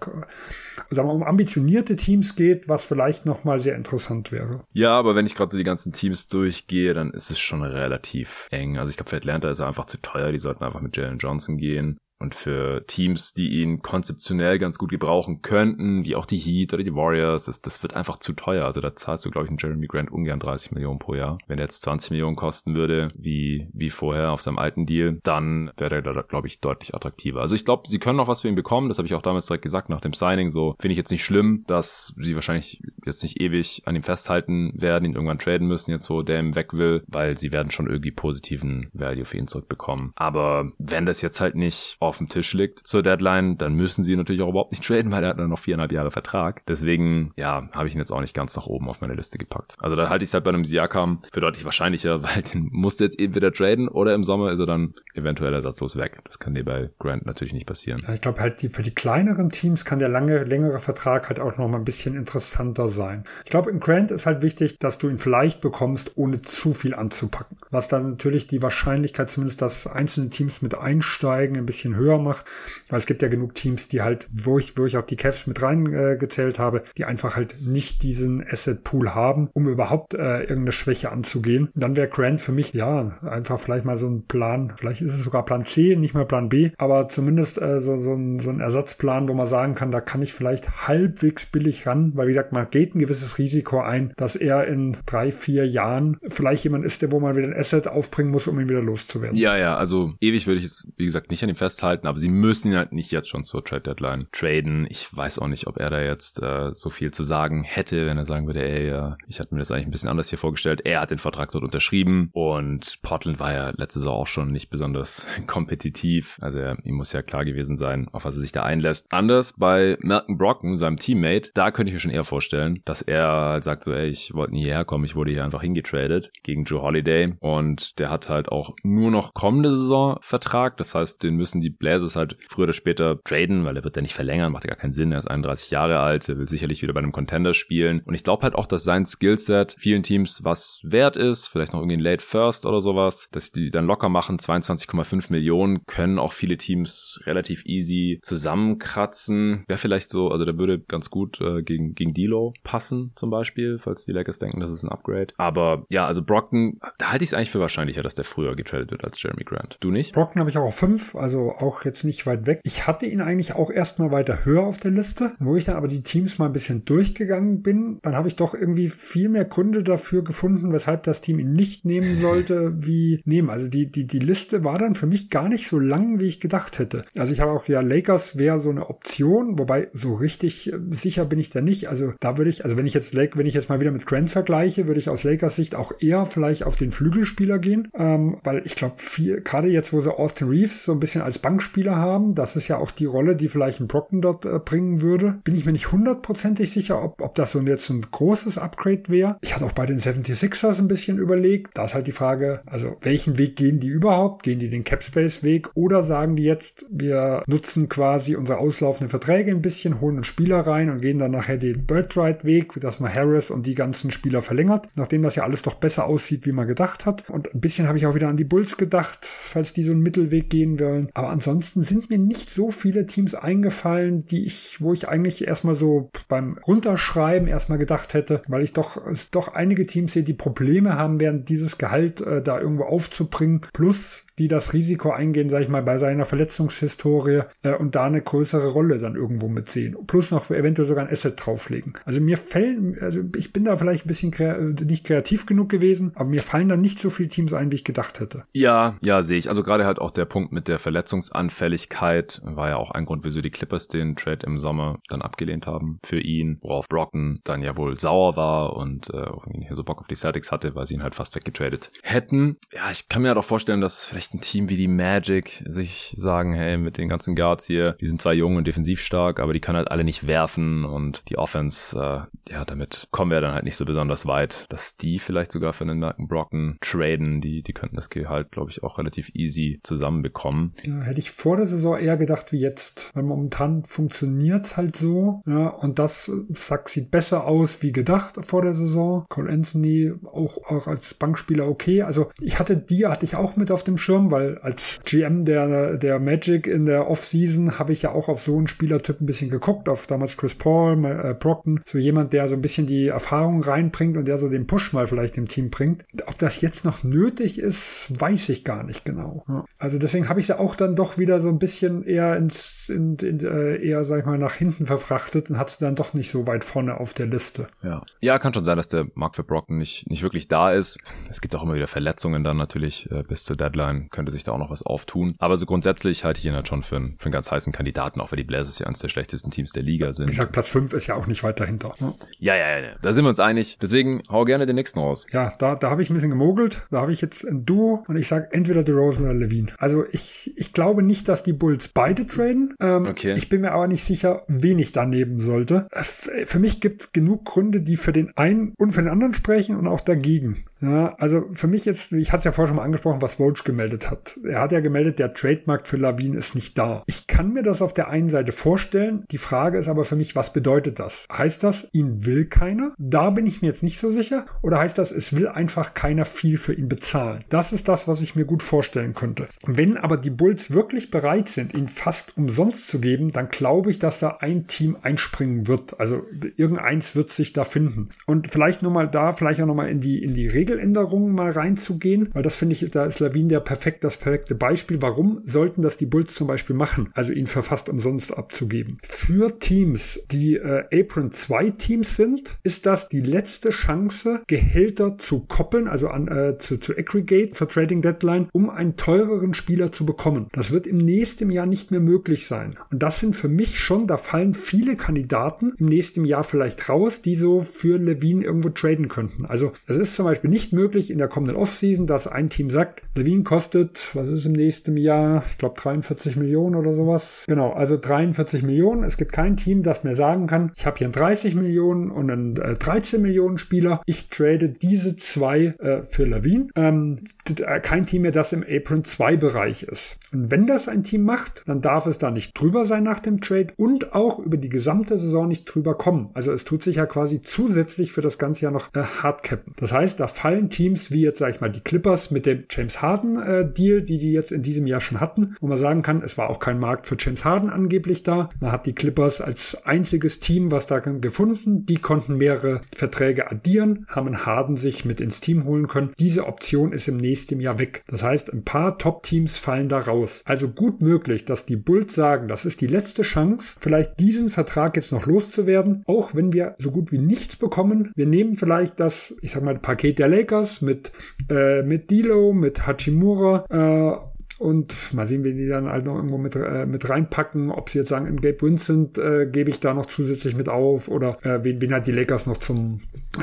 sag mal, um ambitionierte Teams geht, was vielleicht nochmal sehr interessant wäre. Ja, aber wenn ich gerade so die ganzen Teams durchgehe, dann ist es schon relativ eng. Also ich glaube, für Atlanta ist er einfach zu teuer. Die sollten einfach mit Jalen Johnson gehen. Und für Teams, die ihn konzeptionell ganz gut gebrauchen könnten, wie auch die Heat oder die Warriors, das, das wird einfach zu teuer. Also da zahlst du, glaube ich, einen Jeremy Grant ungern 30 Millionen pro Jahr. Wenn er jetzt 20 Millionen kosten würde, wie, wie vorher auf seinem alten Deal, dann wäre er da, glaube ich, deutlich attraktiver. Also ich glaube, sie können noch was für ihn bekommen. Das habe ich auch damals direkt gesagt nach dem Signing. So finde ich jetzt nicht schlimm, dass sie wahrscheinlich jetzt nicht ewig an ihm festhalten werden, ihn irgendwann traden müssen, jetzt wo der ihm weg will, weil sie werden schon irgendwie positiven Value für ihn zurückbekommen. Aber wenn das jetzt halt nicht auf dem Tisch liegt zur Deadline, dann müssen sie natürlich auch überhaupt nicht traden, weil er hat dann noch viereinhalb Jahre Vertrag. Deswegen, ja, habe ich ihn jetzt auch nicht ganz nach oben auf meine Liste gepackt. Also da halte ich es halt bei einem Siakam für deutlich wahrscheinlicher, weil den musst du jetzt entweder traden oder im Sommer ist er dann eventuell ersatzlos weg. Das kann dir bei Grant natürlich nicht passieren. Ja, ich glaube halt die, für die kleineren Teams kann der lange, längere Vertrag halt auch noch mal ein bisschen interessanter sein. Ich glaube, in Grant ist halt wichtig, dass du ihn vielleicht bekommst, ohne zu viel anzupacken. Was dann natürlich die Wahrscheinlichkeit zumindest, dass einzelne Teams mit einsteigen, ein bisschen höher macht. Weil es gibt ja genug Teams, die halt, wo ich, wo ich auch die Cavs mit reingezählt äh, habe, die einfach halt nicht diesen Asset Pool haben, um überhaupt äh, irgendeine Schwäche anzugehen. dann wäre Grant für mich, ja, einfach vielleicht mal so ein Plan, vielleicht ist es sogar Plan C, nicht mehr Plan B, aber zumindest äh, so, so, ein, so ein Ersatzplan, wo man sagen kann, da kann ich vielleicht halbwegs billig ran, weil wie gesagt, man geht ein gewisses Risiko ein, dass er in drei, vier Jahren vielleicht jemand ist, der wo man wieder ein Asset aufbringen muss, um ihn wieder loszuwerden. Ja, ja, also ewig würde ich es, wie gesagt, nicht an ihm festhalten, aber sie müssen ihn halt nicht jetzt schon zur Trade Deadline traden. Ich weiß auch nicht, ob er da jetzt äh, so viel zu sagen hätte, wenn er sagen würde, ey, äh, ich hatte mir das eigentlich ein bisschen anders hier vorgestellt. Er hat den Vertrag dort unterschrieben und Portland war ja letzte Saison auch schon nicht besonders kompetitiv. Also er, ihm muss ja klar gewesen sein, auf was er sich da einlässt. Anders bei Malcolm Brocken, seinem Teammate, da könnte ich mir schon eher vorstellen, dass er halt sagt so, ey, ich wollte nie hierher kommen, ich wurde hier einfach hingetradet gegen Joe Holiday und der hat halt auch nur noch kommende Saison Vertrag. Das heißt, den müssen die Blazers halt früher oder später traden, weil er wird ja nicht verlängern, macht ja gar keinen Sinn. Er ist 31 Jahre alt, er will sicherlich wieder bei einem Contender spielen. Und ich glaube halt auch, dass sein Skillset vielen Teams was wert ist, vielleicht noch irgendwie ein Late First oder sowas, dass die dann locker machen. 22,5 Millionen können auch viele Teams relativ easy zusammenkratzen. Wäre vielleicht so, also der würde ganz gut äh, gegen, gegen Dilo passen zum Beispiel, falls die Lakers denken, das ist ein Upgrade. Aber ja, also Brockton, da halte ich es eigentlich für wahrscheinlicher, dass der früher getradet wird als Jeremy Grant. Du nicht? Brockton habe ich auch auf 5, also auch jetzt nicht weit weg. Ich hatte ihn eigentlich auch erstmal weiter höher auf der Liste. Wo ich dann aber die Teams mal ein bisschen durchgegangen bin, dann habe ich doch irgendwie viel mehr Gründe dafür gefunden, weshalb das Team ihn nicht nehmen sollte, wie nehmen. Also die, die, die Liste war dann für mich gar nicht so lang, wie ich gedacht hätte. Also ich habe auch, ja, Lakers wäre so eine Option, wobei so richtig äh, sicher bin ich da nicht. Also da würde ich, also wenn ich jetzt Lake, wenn ich jetzt mal wieder mit Grant vergleiche, würde ich aus Lakers Sicht auch eher vielleicht auf den Flügelspieler gehen, ähm, weil ich glaube, gerade jetzt, wo sie Austin Reeves so ein bisschen als Bankspieler haben, das ist ja auch die Rolle, die vielleicht ein Brockton dort äh, bringen würde. Bin ich mir nicht hundertprozentig sicher, ob, ob das so jetzt ein großes Upgrade wäre. Ich hatte auch bei den 76ers ein bisschen überlegt. Da ist halt die Frage, also welchen Weg gehen die überhaupt? Gehen die den Capspace-Weg oder sagen die jetzt, wir nutzen quasi unsere auslaufenden Verträge ein bisschen, holen einen Spieler rein und gehen dann nachher den Birthright-Weg, dass man Harris und die ganzen Spieler verlängert, nachdem das ja alles doch besser aussieht, wie man gedacht hat. Und ein bisschen habe ich auch wieder an die Bulls gedacht, falls die so einen Mittelweg gehen wollen. Aber ansonsten sind mir nicht so viele Teams eingefallen, die ich, wo ich eigentlich erstmal so beim Runterschreiben erstmal gedacht hätte, weil ich doch, es doch einige Teams sehe, die Probleme haben werden, dieses Gehalt äh, da irgendwo aufzubringen. Plus die das Risiko eingehen, sag ich mal, bei seiner Verletzungshistorie äh, und da eine größere Rolle dann irgendwo mitsehen. Plus noch eventuell sogar ein Asset drauflegen. Also mir fällt, also ich bin da vielleicht ein bisschen kre nicht kreativ genug gewesen, aber mir fallen da nicht so viele Teams ein, wie ich gedacht hätte. Ja, ja, sehe ich. Also gerade halt auch der Punkt mit der Verletzungsanfälligkeit war ja auch ein Grund, wieso die Clippers den Trade im Sommer dann abgelehnt haben für ihn, worauf Brocken dann ja wohl sauer war und äh, hier so Bock auf die Celtics hatte, weil sie ihn halt fast weggetradet hätten. Ja, ich kann mir halt auch vorstellen, dass vielleicht vielleicht ein Team wie die Magic sich sagen, hey, mit den ganzen Guards hier, die sind zwar jung und defensiv stark, aber die können halt alle nicht werfen und die Offense, äh, ja, damit kommen wir dann halt nicht so besonders weit, dass die vielleicht sogar für einen Malcolm Brocken traden, die, die könnten das Gehalt, glaube ich, auch relativ easy zusammenbekommen. Ja, hätte ich vor der Saison eher gedacht wie jetzt, weil momentan funktioniert's halt so, ja, und das, Sack sieht besser aus wie gedacht vor der Saison. Cole Anthony auch, auch als Bankspieler okay, also ich hatte die, hatte ich auch mit auf dem Schirm, Schirm, weil als GM der, der Magic in der Offseason habe ich ja auch auf so einen Spielertyp ein bisschen geguckt, auf damals Chris Paul, äh, Brockton, so jemand, der so ein bisschen die Erfahrung reinbringt und der so den Push mal vielleicht im Team bringt. Ob das jetzt noch nötig ist, weiß ich gar nicht genau. Also deswegen habe ich ja auch dann doch wieder so ein bisschen eher ins, in, in, äh, eher, sag ich mal, nach hinten verfrachtet und hatte dann doch nicht so weit vorne auf der Liste. Ja. Ja, kann schon sein, dass der Markt für Brockton nicht, nicht wirklich da ist. Es gibt auch immer wieder Verletzungen dann natürlich äh, bis zur Deadline könnte sich da auch noch was auftun. Aber so grundsätzlich halte ich ihn halt schon für einen, für einen ganz heißen Kandidaten, auch weil die Blazers ja eines der schlechtesten Teams der Liga sind. Ich sag, Platz 5 ist ja auch nicht weit dahinter. Ne? Ja, ja, ja, da sind wir uns einig. Deswegen hau gerne den nächsten raus. Ja, da, da habe ich ein bisschen gemogelt. Da habe ich jetzt ein Duo und ich sage entweder DeRozan oder Levine. Also ich, ich glaube nicht, dass die Bulls beide traden. Ähm, okay. Ich bin mir aber nicht sicher, wen ich da nehmen sollte. Für mich gibt es genug Gründe, die für den einen und für den anderen sprechen und auch dagegen. Ja, also für mich jetzt, ich hatte ja vorher schon mal angesprochen, was Woj gemeldet hat. Er hat ja gemeldet, der Trademark für Lawin ist nicht da. Ich kann mir das auf der einen Seite vorstellen. Die Frage ist aber für mich, was bedeutet das? Heißt das, ihn will keiner? Da bin ich mir jetzt nicht so sicher. Oder heißt das, es will einfach keiner viel für ihn bezahlen? Das ist das, was ich mir gut vorstellen könnte. Wenn aber die Bulls wirklich bereit sind, ihn fast umsonst zu geben, dann glaube ich, dass da ein Team einspringen wird. Also irgendeins wird sich da finden. Und vielleicht nochmal da, vielleicht auch nochmal in die, in die Regel Regeländerungen mal reinzugehen, weil das finde ich, da ist Lavin der perfekt, das perfekte Beispiel. Warum sollten das die Bulls zum Beispiel machen? Also ihn für fast umsonst abzugeben. Für Teams, die äh, Apron 2 Teams sind, ist das die letzte Chance, Gehälter zu koppeln, also an, äh, zu, zu Aggregate zur Trading Deadline, um einen teureren Spieler zu bekommen. Das wird im nächsten Jahr nicht mehr möglich sein. Und das sind für mich schon, da fallen viele Kandidaten im nächsten Jahr vielleicht raus, die so für Levine irgendwo traden könnten. Also es ist zum Beispiel nicht möglich in der kommenden Offseason, dass ein Team sagt, Levine kostet, was ist im nächsten Jahr? Ich glaube 43 Millionen oder sowas. Genau, also 43 Millionen. Es gibt kein Team, das mir sagen kann, ich habe hier einen 30 Millionen und einen äh, 13 Millionen Spieler. Ich trade diese zwei äh, für Levine. Ähm, äh, kein Team mehr, das im Apron 2 Bereich ist. Und wenn das ein Team macht, dann darf es da nicht drüber sein nach dem Trade und auch über die gesamte Saison nicht drüber kommen. Also es tut sich ja quasi zusätzlich für das ganze Jahr noch äh, Hardcappen. Das heißt, da fallen allen Teams, wie jetzt sage ich mal die Clippers mit dem James Harden äh, Deal, die die jetzt in diesem Jahr schon hatten, wo man sagen kann, es war auch kein Markt für James Harden angeblich da. Man hat die Clippers als einziges Team, was da gefunden. Die konnten mehrere Verträge addieren, haben Harden sich mit ins Team holen können. Diese Option ist im nächsten Jahr weg. Das heißt, ein paar Top-Teams fallen da raus. Also gut möglich, dass die Bulls sagen, das ist die letzte Chance, vielleicht diesen Vertrag jetzt noch loszuwerden, auch wenn wir so gut wie nichts bekommen. Wir nehmen vielleicht das, ich sag mal, Paket der Lakers mit, äh, mit Dilo, mit Hachimura äh, und mal sehen, wie die dann halt noch irgendwo mit, äh, mit reinpacken. Ob sie jetzt sagen, im Gabe Vincent äh, gebe ich da noch zusätzlich mit auf oder äh, wen, wen halt die Lakers noch zum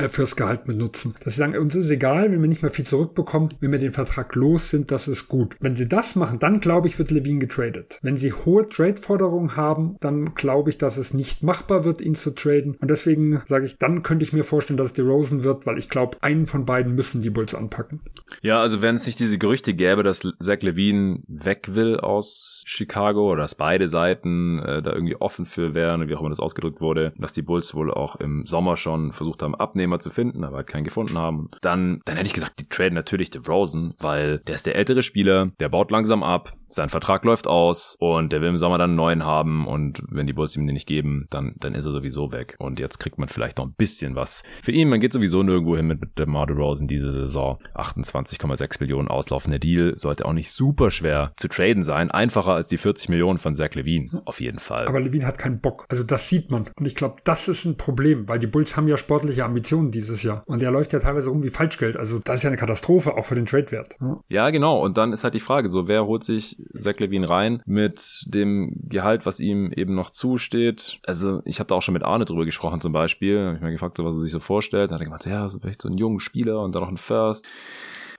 fürs Gehalt benutzen. Dass sie sagen, uns ist egal, wenn wir nicht mehr viel zurückbekommen, wenn wir den Vertrag los sind, das ist gut. Wenn sie das machen, dann glaube ich, wird Levine getradet. Wenn sie hohe Trade-Forderungen haben, dann glaube ich, dass es nicht machbar wird, ihn zu traden. Und deswegen sage ich, dann könnte ich mir vorstellen, dass es DeRozan wird, weil ich glaube, einen von beiden müssen die Bulls anpacken. Ja, also wenn es nicht diese Gerüchte gäbe, dass Zach Levine weg will aus Chicago oder dass beide Seiten äh, da irgendwie offen für wären, wie auch immer das ausgedrückt wurde, dass die Bulls wohl auch im Sommer schon versucht haben, Abnehmer zu finden, aber halt keinen gefunden haben. Dann, dann hätte ich gesagt, die traden natürlich DeRozan, weil der ist der ältere Spieler, der baut langsam ab, sein Vertrag läuft aus und der will im Sommer dann einen neuen haben und wenn die Bulls ihm den nicht geben, dann, dann ist er sowieso weg. Und jetzt kriegt man vielleicht noch ein bisschen was für ihn. Man geht sowieso nirgendwo hin mit, mit DeMar DeRozan diese Saison. 28,6 Millionen auslaufender Deal sollte auch nicht super schwer zu traden sein. Einfacher als die 40 Millionen von Zach Levine. Auf jeden Fall. Aber Levine hat keinen Bock. Also das sieht man. Und ich glaube, das ist ein Problem, weil die Bulls haben ja sportliche Ambitionen dieses Jahr. Und der läuft ja teilweise rum wie Falschgeld. Also das ist ja eine Katastrophe, auch für den Trade-Wert. Ja. ja, genau. Und dann ist halt die Frage, so wer holt sich Zach Levine rein mit dem Gehalt, was ihm eben noch zusteht. Also ich habe da auch schon mit Arne drüber gesprochen zum Beispiel. Habe ich mal gefragt, so, was er sich so vorstellt. Dann hat er gemeint, ja, so vielleicht so einen jungen Spieler und dann noch ein First.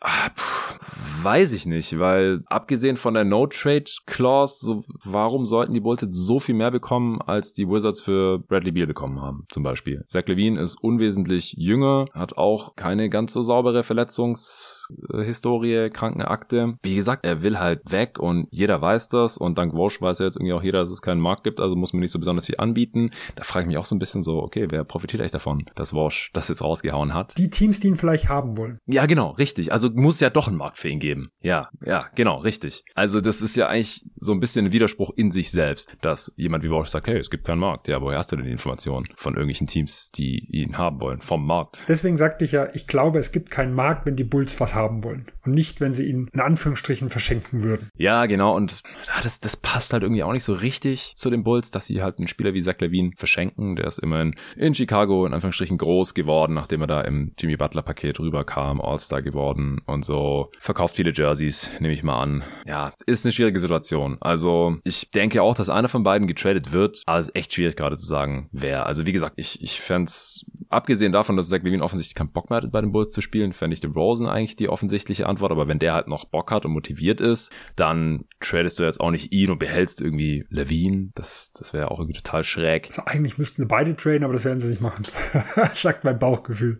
Ah, puh, weiß ich nicht, weil abgesehen von der No-Trade-Clause, so, warum sollten die Bulls jetzt so viel mehr bekommen, als die Wizards für Bradley Beal bekommen haben, zum Beispiel. Zach Levine ist unwesentlich jünger, hat auch keine ganz so saubere Verletzungshistorie, Krankenakte. Wie gesagt, er will halt weg und jeder weiß das und dank Walsh weiß ja jetzt irgendwie auch jeder, dass es keinen Markt gibt, also muss man nicht so besonders viel anbieten. Da frage ich mich auch so ein bisschen so, okay, wer profitiert echt davon, dass Walsh das jetzt rausgehauen hat? Die Teams, die ihn vielleicht haben wollen. Ja, genau, richtig. Also muss ja doch einen Markt für ihn geben. Ja, ja, genau, richtig. Also das ist ja eigentlich so ein bisschen ein Widerspruch in sich selbst, dass jemand wie Walsh sagt, hey, es gibt keinen Markt. Ja, woher hast du denn die Informationen von irgendwelchen Teams, die ihn haben wollen, vom Markt? Deswegen sagte ich ja, ich glaube, es gibt keinen Markt, wenn die Bulls was haben wollen und nicht, wenn sie ihn in Anführungsstrichen verschenken würden. Ja, genau. Und das, das passt halt irgendwie auch nicht so richtig zu den Bulls, dass sie halt einen Spieler wie Zach Levine verschenken. Der ist immerhin in Chicago in Anführungsstrichen groß geworden, nachdem er da im Jimmy Butler Paket rüberkam, All-Star geworden und so. Verkauft viele Jerseys, nehme ich mal an. Ja, ist eine schwierige Situation. Also ich denke auch, dass einer von beiden getradet wird, aber es ist echt schwierig gerade zu sagen, wer. Also wie gesagt, ich, ich fände abgesehen davon, dass Zach Levine offensichtlich keinen Bock mehr hat, bei den Bulls zu spielen, fände ich DeRozan eigentlich die offensichtliche Antwort. Aber wenn der halt noch Bock hat und motiviert ist, dann tradest du jetzt auch nicht ihn und behältst irgendwie Levine. Das, das wäre auch irgendwie total schräg. Also eigentlich müssten wir beide traden, aber das werden sie nicht machen. sagt mein Bauchgefühl.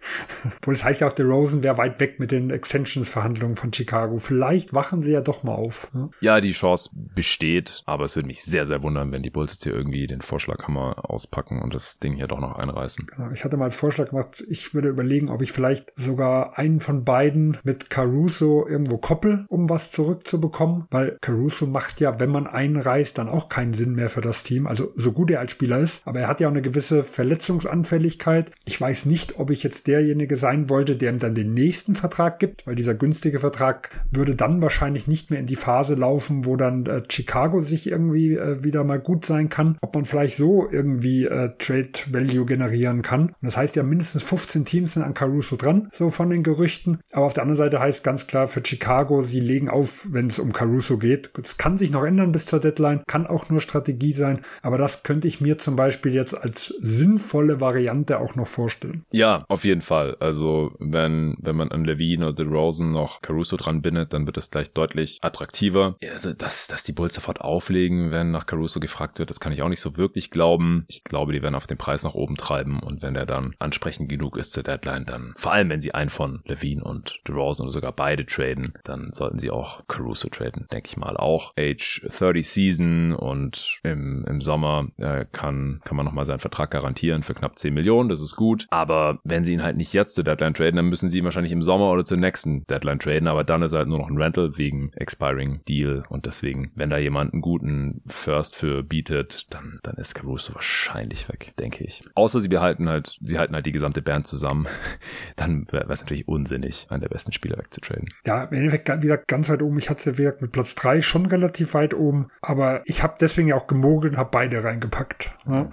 Obwohl das heißt ja auch, DeRozan wäre weit weg mit den Extensions-Verhandlungen von Chicago. Vielleicht wachen sie ja doch mal auf. Ne? Ja, die Chance besteht, aber es würde mich sehr, sehr wundern, wenn die Bulls jetzt hier irgendwie den Vorschlaghammer auspacken und das Ding hier doch noch einreißen. Genau. Ich hatte mal als Vorschlag gemacht, ich würde überlegen, ob ich vielleicht sogar einen von beiden mit Caruso irgendwo koppel, um was zurückzubekommen, weil Caruso macht ja, wenn man einreist, dann auch keinen Sinn mehr für das Team. Also so gut er als Spieler ist, aber er hat ja auch eine gewisse Verletzungsanfälligkeit. Ich weiß nicht, ob ich jetzt derjenige sein wollte, der ihm dann den nächsten Vertrag gibt, weil dieser günstige Vertrag würde dann wahrscheinlich nicht mehr in die Phase laufen, wo dann äh, Chicago sich irgendwie äh, wieder mal gut sein kann. Ob man vielleicht so irgendwie äh, Trade Value generieren kann. Und das heißt ja, mindestens 15 Teams sind an Caruso dran, so von den Gerüchten. Aber auf der anderen Seite heißt ganz klar für Chicago, sie legen auf, wenn es um Caruso geht. Es kann sich noch ändern bis zur Deadline, kann auch nur Strategie sein. Aber das könnte ich mir zum Beispiel jetzt als sinnvolle Variante auch noch vorstellen. Ja, auf jeden Fall. Also wenn, wenn man an Levine oder Rosen noch Caruso dran bindet, dann wird es gleich deutlich attraktiver. Also, dass, dass die Bulls sofort auflegen, wenn nach Caruso gefragt wird, das kann ich auch nicht so wirklich glauben. Ich glaube, die werden auf den Preis nach oben treiben und wenn der dann ansprechend genug ist zur Deadline, dann vor allem, wenn sie einen von Levine und DeRozan oder sogar beide traden, dann sollten sie auch Caruso traden, denke ich mal. Auch Age 30 Season und im, im Sommer äh, kann, kann man nochmal seinen Vertrag garantieren für knapp 10 Millionen, das ist gut. Aber wenn sie ihn halt nicht jetzt zur Deadline traden, dann müssen sie ihn wahrscheinlich im Sommer oder zur nächsten Deadline traden, aber dann ist er halt nur noch ein Rental wegen Expiring Deal und deswegen, wenn da jemand einen guten First für bietet, dann, dann ist Caruso wahrscheinlich weg, denke ich. Außer sie behalten halt, sie halten halt die gesamte Band zusammen, dann wäre es natürlich unsinnig, einen der besten Spieler wegzutraden. Ja, im Endeffekt wieder ganz weit oben. Ich hatte ja mit Platz drei schon relativ weit oben, aber ich habe deswegen ja auch gemogelt und habe beide reingepackt. Ne?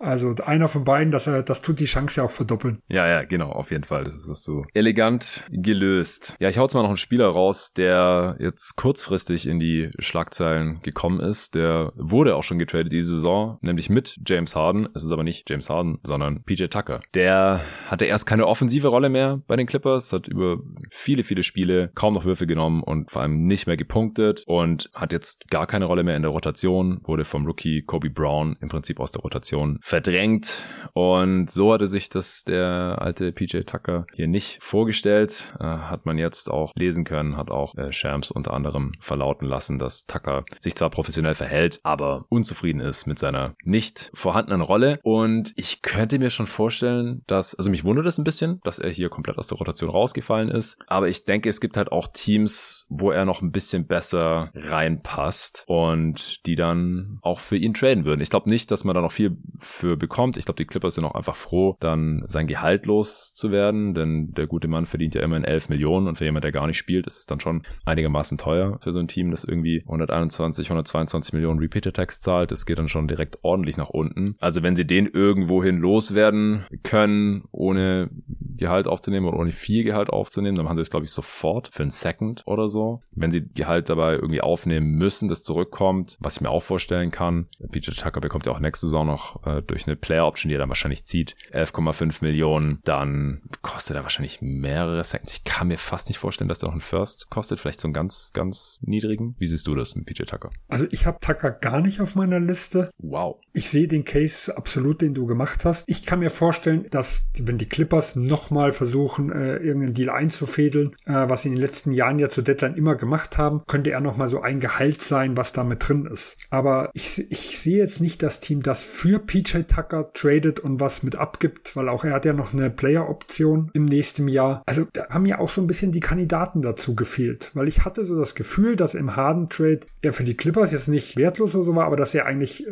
Also einer von beiden, das, das tut die Chance ja auch verdoppeln. Ja, ja, genau, auf jeden Fall. Das ist das so elegant gelöst. Ja, ich hau jetzt mal noch einen Spieler raus, der jetzt kurzfristig in die Schlagzeilen gekommen ist. Der wurde auch schon getradet diese Saison, nämlich mit James Harden. Es ist aber nicht James Harden, sondern PJ Tucker. Der hatte erst keine offensive Rolle mehr bei den Clippers, hat über viele, viele Spiele kaum noch Würfe genommen und vor allem nicht mehr gepunktet und hat jetzt gar keine Rolle mehr in der Rotation, wurde vom Rookie Kobe Brown im Prinzip aus der Rotation verdrängt. Und so hatte sich das der alte PJ Tucker hier nicht vorgestellt. Äh, hat man jetzt auch lesen können, hat auch äh, Shams unter anderem verlauten lassen, dass Tucker sich zwar professionell verhält, aber unzufrieden ist mit seiner nicht vorhandenen Rolle. Und ich könnte mir schon vorstellen, dass, also mich wundert es ein bisschen, dass er hier komplett aus der Rotation rausgefallen ist. Aber ich denke, es gibt halt auch Teams, wo er noch ein bisschen besser reinpasst und die dann auch für ihn traden würden. Ich glaube nicht, dass man da noch viel für bekommt. Ich glaube, die Clippers sind auch einfach froh, dann sein Gehalt loszuwerden, denn der gute Mann verdient ja immerhin 11 Millionen und für jemand, der gar nicht spielt, ist es dann schon einigermaßen teuer für so ein Team, das irgendwie 121, 122 Millionen Repeater Tax zahlt. Das geht dann schon direkt ordentlich nach unten. Also wenn sie den irgendwohin loswerden können, ohne Gehalt aufzunehmen oder ohne viel Gehalt aufzunehmen, dann haben sie es, glaube ich, sofort für einen Second oder so. Wenn sie Gehalt dabei irgendwie aufnehmen müssen, das zurückkommt, was ich mir auch vorstellen kann. PJ Tucker bekommt ja auch nächste Saison noch äh, durch eine Player Option, die er dann wahrscheinlich zieht, 11,5 Millionen. Dann kostet er wahrscheinlich mehrere Seconds. Ich kann mir fast nicht vorstellen, dass der noch einen First kostet. Vielleicht so einen ganz, ganz niedrigen. Wie siehst du das mit PJ Tucker? Also ich habe Tucker gar nicht auf meiner Liste. Wow. Ich sehe den Case absolut, den du gemacht hast. Ich kann mir vorstellen, dass wenn die Clippers nochmal versuchen, äh, irgendeinen Deal einzufädeln, äh, was sie in den letzten Jahren ja zu Deadline immer gemacht haben, könnte er nochmal so ein Gehalt sein, was da mit drin ist. Aber ich, ich sehe jetzt nicht das Team, das für PJ Tucker tradet und was mit abgibt, weil auch er hat ja noch eine Player-Option im nächsten Jahr. Also da haben ja auch so ein bisschen die Kandidaten dazu gefehlt, weil ich hatte so das Gefühl, dass im Harden-Trade er für die Clippers jetzt nicht wertlos oder so war, aber dass er eigentlich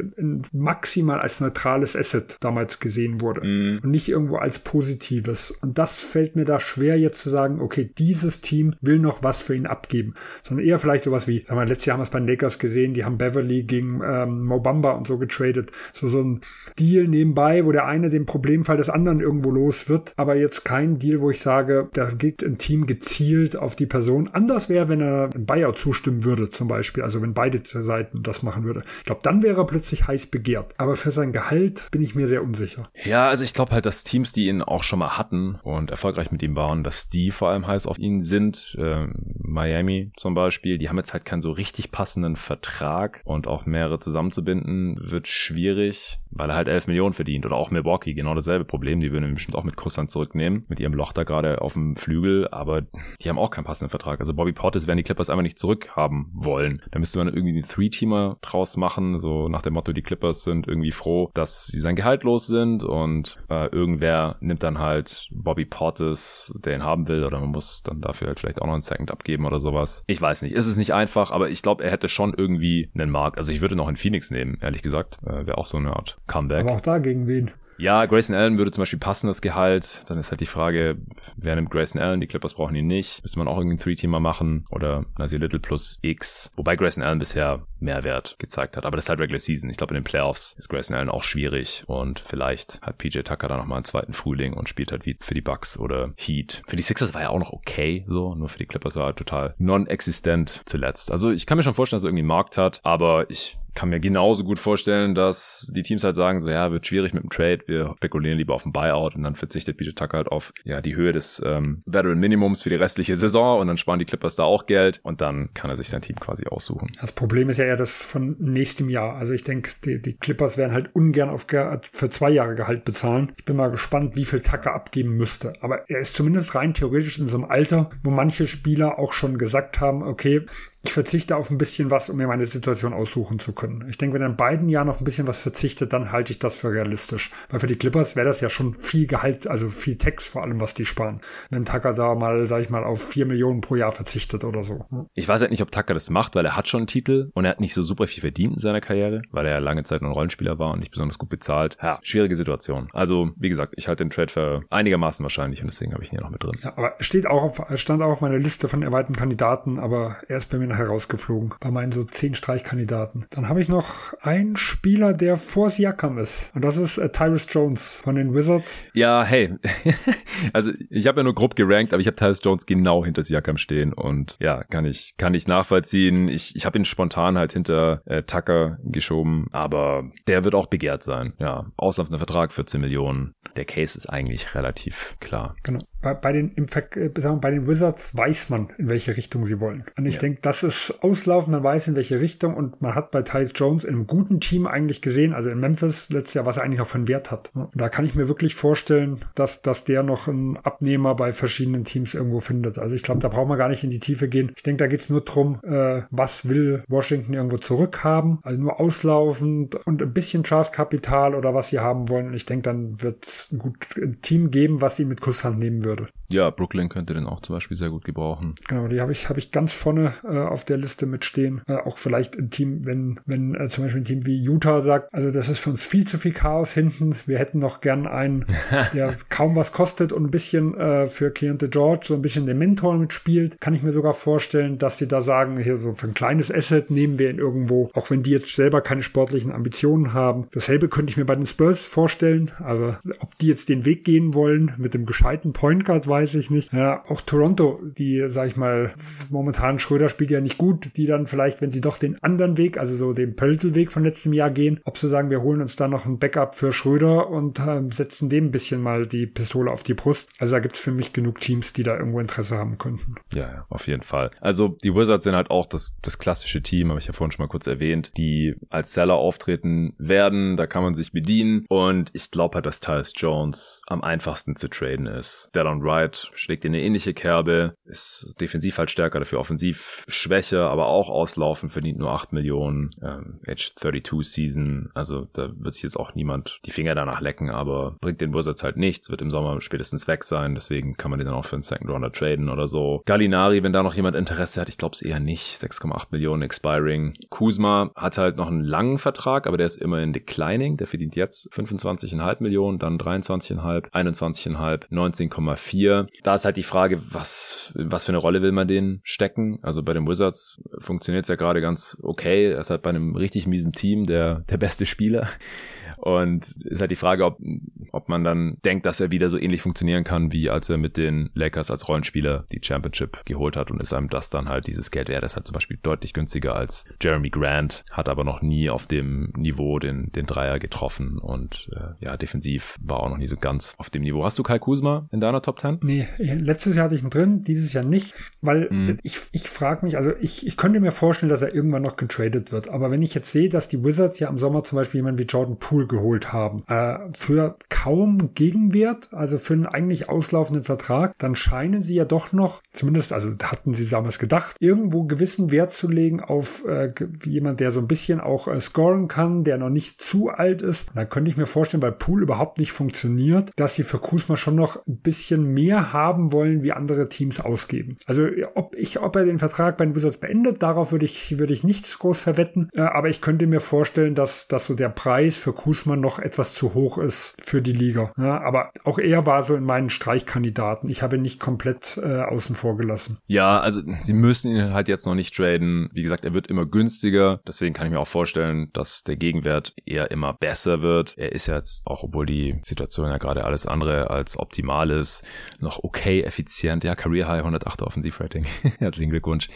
maximal als neutrales Asset damals gesehen wurde mm. und nicht irgendwo als positives. Und das fällt mir da schwer jetzt zu sagen, okay, dieses Team will noch was für ihn abgeben, sondern eher vielleicht sowas wie, sagen wir, letztes Jahr haben wir es bei den Lakers gesehen, die haben Beverly gegen ähm, Mobamba und so getradet. So, so ein Deal nebenbei, wo der eine den Problemfall des anderen irgendwo los wird, aber jetzt kein Deal, wo ich sage, da geht ein Team gezielt auf die Person. Anders wäre, wenn er ein Buyout zustimmen würde, zum Beispiel, also wenn beide Seiten das machen würde. Ich glaube, dann wäre er plötzlich heiß begehrt. Aber für sein Gehalt bin ich mir sehr unsicher. Ja, also ich glaube halt, dass Teams, die ihn auch schon mal hatten und erfolgreich mit ihm waren, dass die vor allem heiß auf ihn sind. Äh, Miami zum Beispiel, die haben jetzt halt keinen so richtig passenden Vertrag und auch mehrere zusammenzubinden wird schwierig weil er halt 11 Millionen verdient. Oder auch Milwaukee, genau dasselbe Problem. Die würden ihn bestimmt auch mit Kusshand zurücknehmen, mit ihrem Loch da gerade auf dem Flügel, aber die haben auch keinen passenden Vertrag. Also Bobby Portis werden die Clippers einfach nicht zurückhaben wollen. Da müsste man irgendwie einen Three-Teamer draus machen, so nach dem Motto, die Clippers sind irgendwie froh, dass sie sein Gehalt los sind und äh, irgendwer nimmt dann halt Bobby Portis, der ihn haben will, oder man muss dann dafür halt vielleicht auch noch einen Second abgeben oder sowas. Ich weiß nicht. Ist es nicht einfach, aber ich glaube, er hätte schon irgendwie einen Markt. Also ich würde noch in Phoenix nehmen, ehrlich gesagt. Äh, Wäre auch so eine Art Comeback. Aber auch da gegen wen? Ja, Grayson Allen würde zum Beispiel passen, das Gehalt. Dann ist halt die Frage, wer nimmt Grayson Allen? Die Clippers brauchen ihn nicht. Müsste man auch irgendeinen Three-Teamer machen oder Nasir Little plus X. Wobei Grayson Allen bisher Mehrwert gezeigt hat. Aber das ist halt Regular Season. Ich glaube, in den Playoffs ist Grayson Allen auch schwierig. Und vielleicht hat PJ Tucker da nochmal einen zweiten Frühling und spielt halt wie für die Bucks oder Heat. Für die Sixers war ja auch noch okay, so. Nur für die Clippers war er total non-existent zuletzt. Also ich kann mir schon vorstellen, dass er irgendwie einen Markt hat. Aber ich kann mir genauso gut vorstellen, dass die Teams halt sagen, so ja, wird schwierig mit dem Trade, wir spekulieren lieber auf ein Buyout und dann verzichtet PJ Tucker halt auf ja die Höhe des ähm, Veteran Minimums für die restliche Saison und dann sparen die Clippers da auch Geld und dann kann er sich sein Team quasi aussuchen. Das Problem ist ja eher das von nächstem Jahr. Also ich denke, die, die Clippers werden halt ungern auf für zwei Jahre Gehalt bezahlen. Ich bin mal gespannt, wie viel Tucker abgeben müsste. Aber er ist zumindest rein theoretisch in so einem Alter, wo manche Spieler auch schon gesagt haben, okay, ich verzichte auf ein bisschen was, um mir meine Situation aussuchen zu können. Ich denke, wenn er in beiden Jahren auf ein bisschen was verzichtet, dann halte ich das für realistisch. Weil für die Clippers wäre das ja schon viel Gehalt, also viel Text vor allem, was die sparen. Wenn Tucker da mal, sag ich mal, auf vier Millionen pro Jahr verzichtet oder so. Ich weiß halt nicht, ob Tucker das macht, weil er hat schon einen Titel und er hat nicht so super viel verdient in seiner Karriere, weil er ja lange Zeit ein Rollenspieler war und nicht besonders gut bezahlt. Ja, schwierige Situation. Also, wie gesagt, ich halte den Trade für einigermaßen wahrscheinlich und deswegen habe ich ihn hier noch mit drin. Ja, aber steht auch auf, stand auch auf meiner Liste von erweiterten Kandidaten, aber er ist bei mir nachher rausgeflogen. Bei meinen so zehn Streichkandidaten. Dann habe ich noch einen Spieler, der vor Siakam ist. Und das ist äh, Tyrus Jones von den Wizards. Ja, hey. also ich habe ja nur grob gerankt, aber ich habe Tyrus Jones genau hinter Siakam stehen. Und ja, kann ich, kann ich nachvollziehen. Ich, ich habe ihn spontan halt hinter äh, Tucker geschoben, aber der wird auch begehrt sein. Ja, auslaufender Vertrag 14 Millionen. Der Case ist eigentlich relativ klar. Genau. bei, bei den im, äh, bei den Wizards weiß man, in welche Richtung sie wollen. Und ich ja. denke, das ist auslaufen, man weiß in welche Richtung und man hat bei Tyus Jones in einem guten Team eigentlich gesehen, also in Memphis letztes Jahr, was er eigentlich auch von Wert hat. Und da kann ich mir wirklich vorstellen, dass, dass der noch einen Abnehmer bei verschiedenen Teams irgendwo findet. Also ich glaube, da braucht man gar nicht in die Tiefe gehen. Ich denke, da geht's nur drum, äh, was will Washington irgendwo zurückhaben, also nur auslaufend und ein bisschen Draftkapital oder was sie haben wollen. Und ich denke, dann wird es ein, gut, ein Team geben, was sie mit Kusshand nehmen würde. Ja, Brooklyn könnte den auch zum Beispiel sehr gut gebrauchen. Genau, die habe ich, habe ich ganz vorne äh, auf der Liste mitstehen. Äh, auch vielleicht ein Team, wenn, wenn äh, zum Beispiel ein Team wie Utah sagt, also das ist für uns viel zu viel Chaos hinten. Wir hätten noch gern einen, der kaum was kostet und ein bisschen äh, für Keontae George so ein bisschen den Mentor mitspielt. Kann ich mir sogar vorstellen, dass die da sagen, hier so für ein kleines Asset nehmen wir ihn irgendwo, auch wenn die jetzt selber keine sportlichen Ambitionen haben. Dasselbe könnte ich mir bei den Spurs vorstellen, aber ob die jetzt den Weg gehen wollen mit dem gescheiten Point Guard, weiß ich nicht. Ja, auch Toronto, die, sag ich mal, momentan Schröder spielt ja nicht gut, die dann vielleicht, wenn sie doch den anderen Weg, also so den Pöltl-Weg von letztem Jahr gehen, ob sie sagen, wir holen uns da noch ein Backup für Schröder und äh, setzen dem ein bisschen mal die Pistole auf die Brust. Also da gibt es für mich genug Teams, die da irgendwo Interesse haben könnten. Ja, ja, auf jeden Fall. Also die Wizards sind halt auch das, das klassische Team, habe ich ja vorhin schon mal kurz erwähnt, die als Seller auftreten werden. Da kann man sich bedienen. Und ich glaube halt, dass Tyus Jones am einfachsten zu traden ist. Dallon Wright schlägt in eine ähnliche Kerbe, ist defensiv halt stärker, dafür offensiv schwächer, aber auch auslaufen, verdient nur 8 Millionen, ähm, Age 32 Season. Also da wird sich jetzt auch niemand die Finger danach lecken, aber bringt den Wizards halt nichts, wird im Sommer spätestens weg sein. Deswegen kann man den dann auch für einen Second Rounder traden oder so. Gallinari, wenn da noch jemand Interesse hat, ich glaube es eher nicht. 6,8 Millionen expiring. Kuzma hat halt noch einen langen Vertrag, aber der ist immerhin declining. Der verdient jetzt 25,5 Millionen, dann 23,5, 21,5, 19,4. Da ist halt die Frage, was, was für eine Rolle will man den stecken? Also bei den Wizards funktioniert es ja gerade ganz okay. Er ist halt bei einem richtig miesen Team der, der beste Spieler. Und ist halt die Frage, ob, ob man dann denkt, dass er wieder so ähnlich funktionieren kann, wie als er mit den Lakers als Rollenspieler die Championship geholt hat und ist einem das dann halt dieses Geld wert. Das ist halt zum Beispiel deutlich günstiger als Jeremy Grant, hat aber noch nie auf dem Niveau den, den Dreier getroffen und äh, ja, defensiv war auch noch nie so ganz auf dem Niveau. Hast du Kai Kuzma in deiner Top 10? Nee, letztes Jahr hatte ich ihn drin, dieses Jahr nicht, weil mm. ich, ich frage mich, also ich, ich könnte mir vorstellen, dass er irgendwann noch getradet wird, aber wenn ich jetzt sehe, dass die Wizards ja im Sommer zum Beispiel jemanden wie Jordan Poole geholt haben, äh, für kaum Gegenwert, also für einen eigentlich auslaufenden Vertrag, dann scheinen sie ja doch noch, zumindest, also hatten sie damals gedacht, irgendwo gewissen Wert zu legen auf äh, jemand, der so ein bisschen auch äh, scoren kann, der noch nicht zu alt ist. Da könnte ich mir vorstellen, weil Pool überhaupt nicht funktioniert, dass sie für Kusma schon noch ein bisschen mehr haben wollen, wie andere Teams ausgeben. Also ob ich, ob er den Vertrag bei den Wizards beendet, darauf würde ich, würde ich nichts groß verwetten. Äh, aber ich könnte mir vorstellen, dass, dass so der Preis für Kusma noch etwas zu hoch ist für die Liga. Ja, aber auch er war so in meinen Streichkandidaten. Ich habe ihn nicht komplett äh, außen vor gelassen. Ja, also sie müssen ihn halt jetzt noch nicht traden. Wie gesagt, er wird immer günstiger. Deswegen kann ich mir auch vorstellen, dass der Gegenwert eher immer besser wird. Er ist jetzt, auch obwohl die Situation ja gerade alles andere als optimal ist, noch okay effizient. Ja, Career High 108 Offensivrating. Herzlichen Glückwunsch.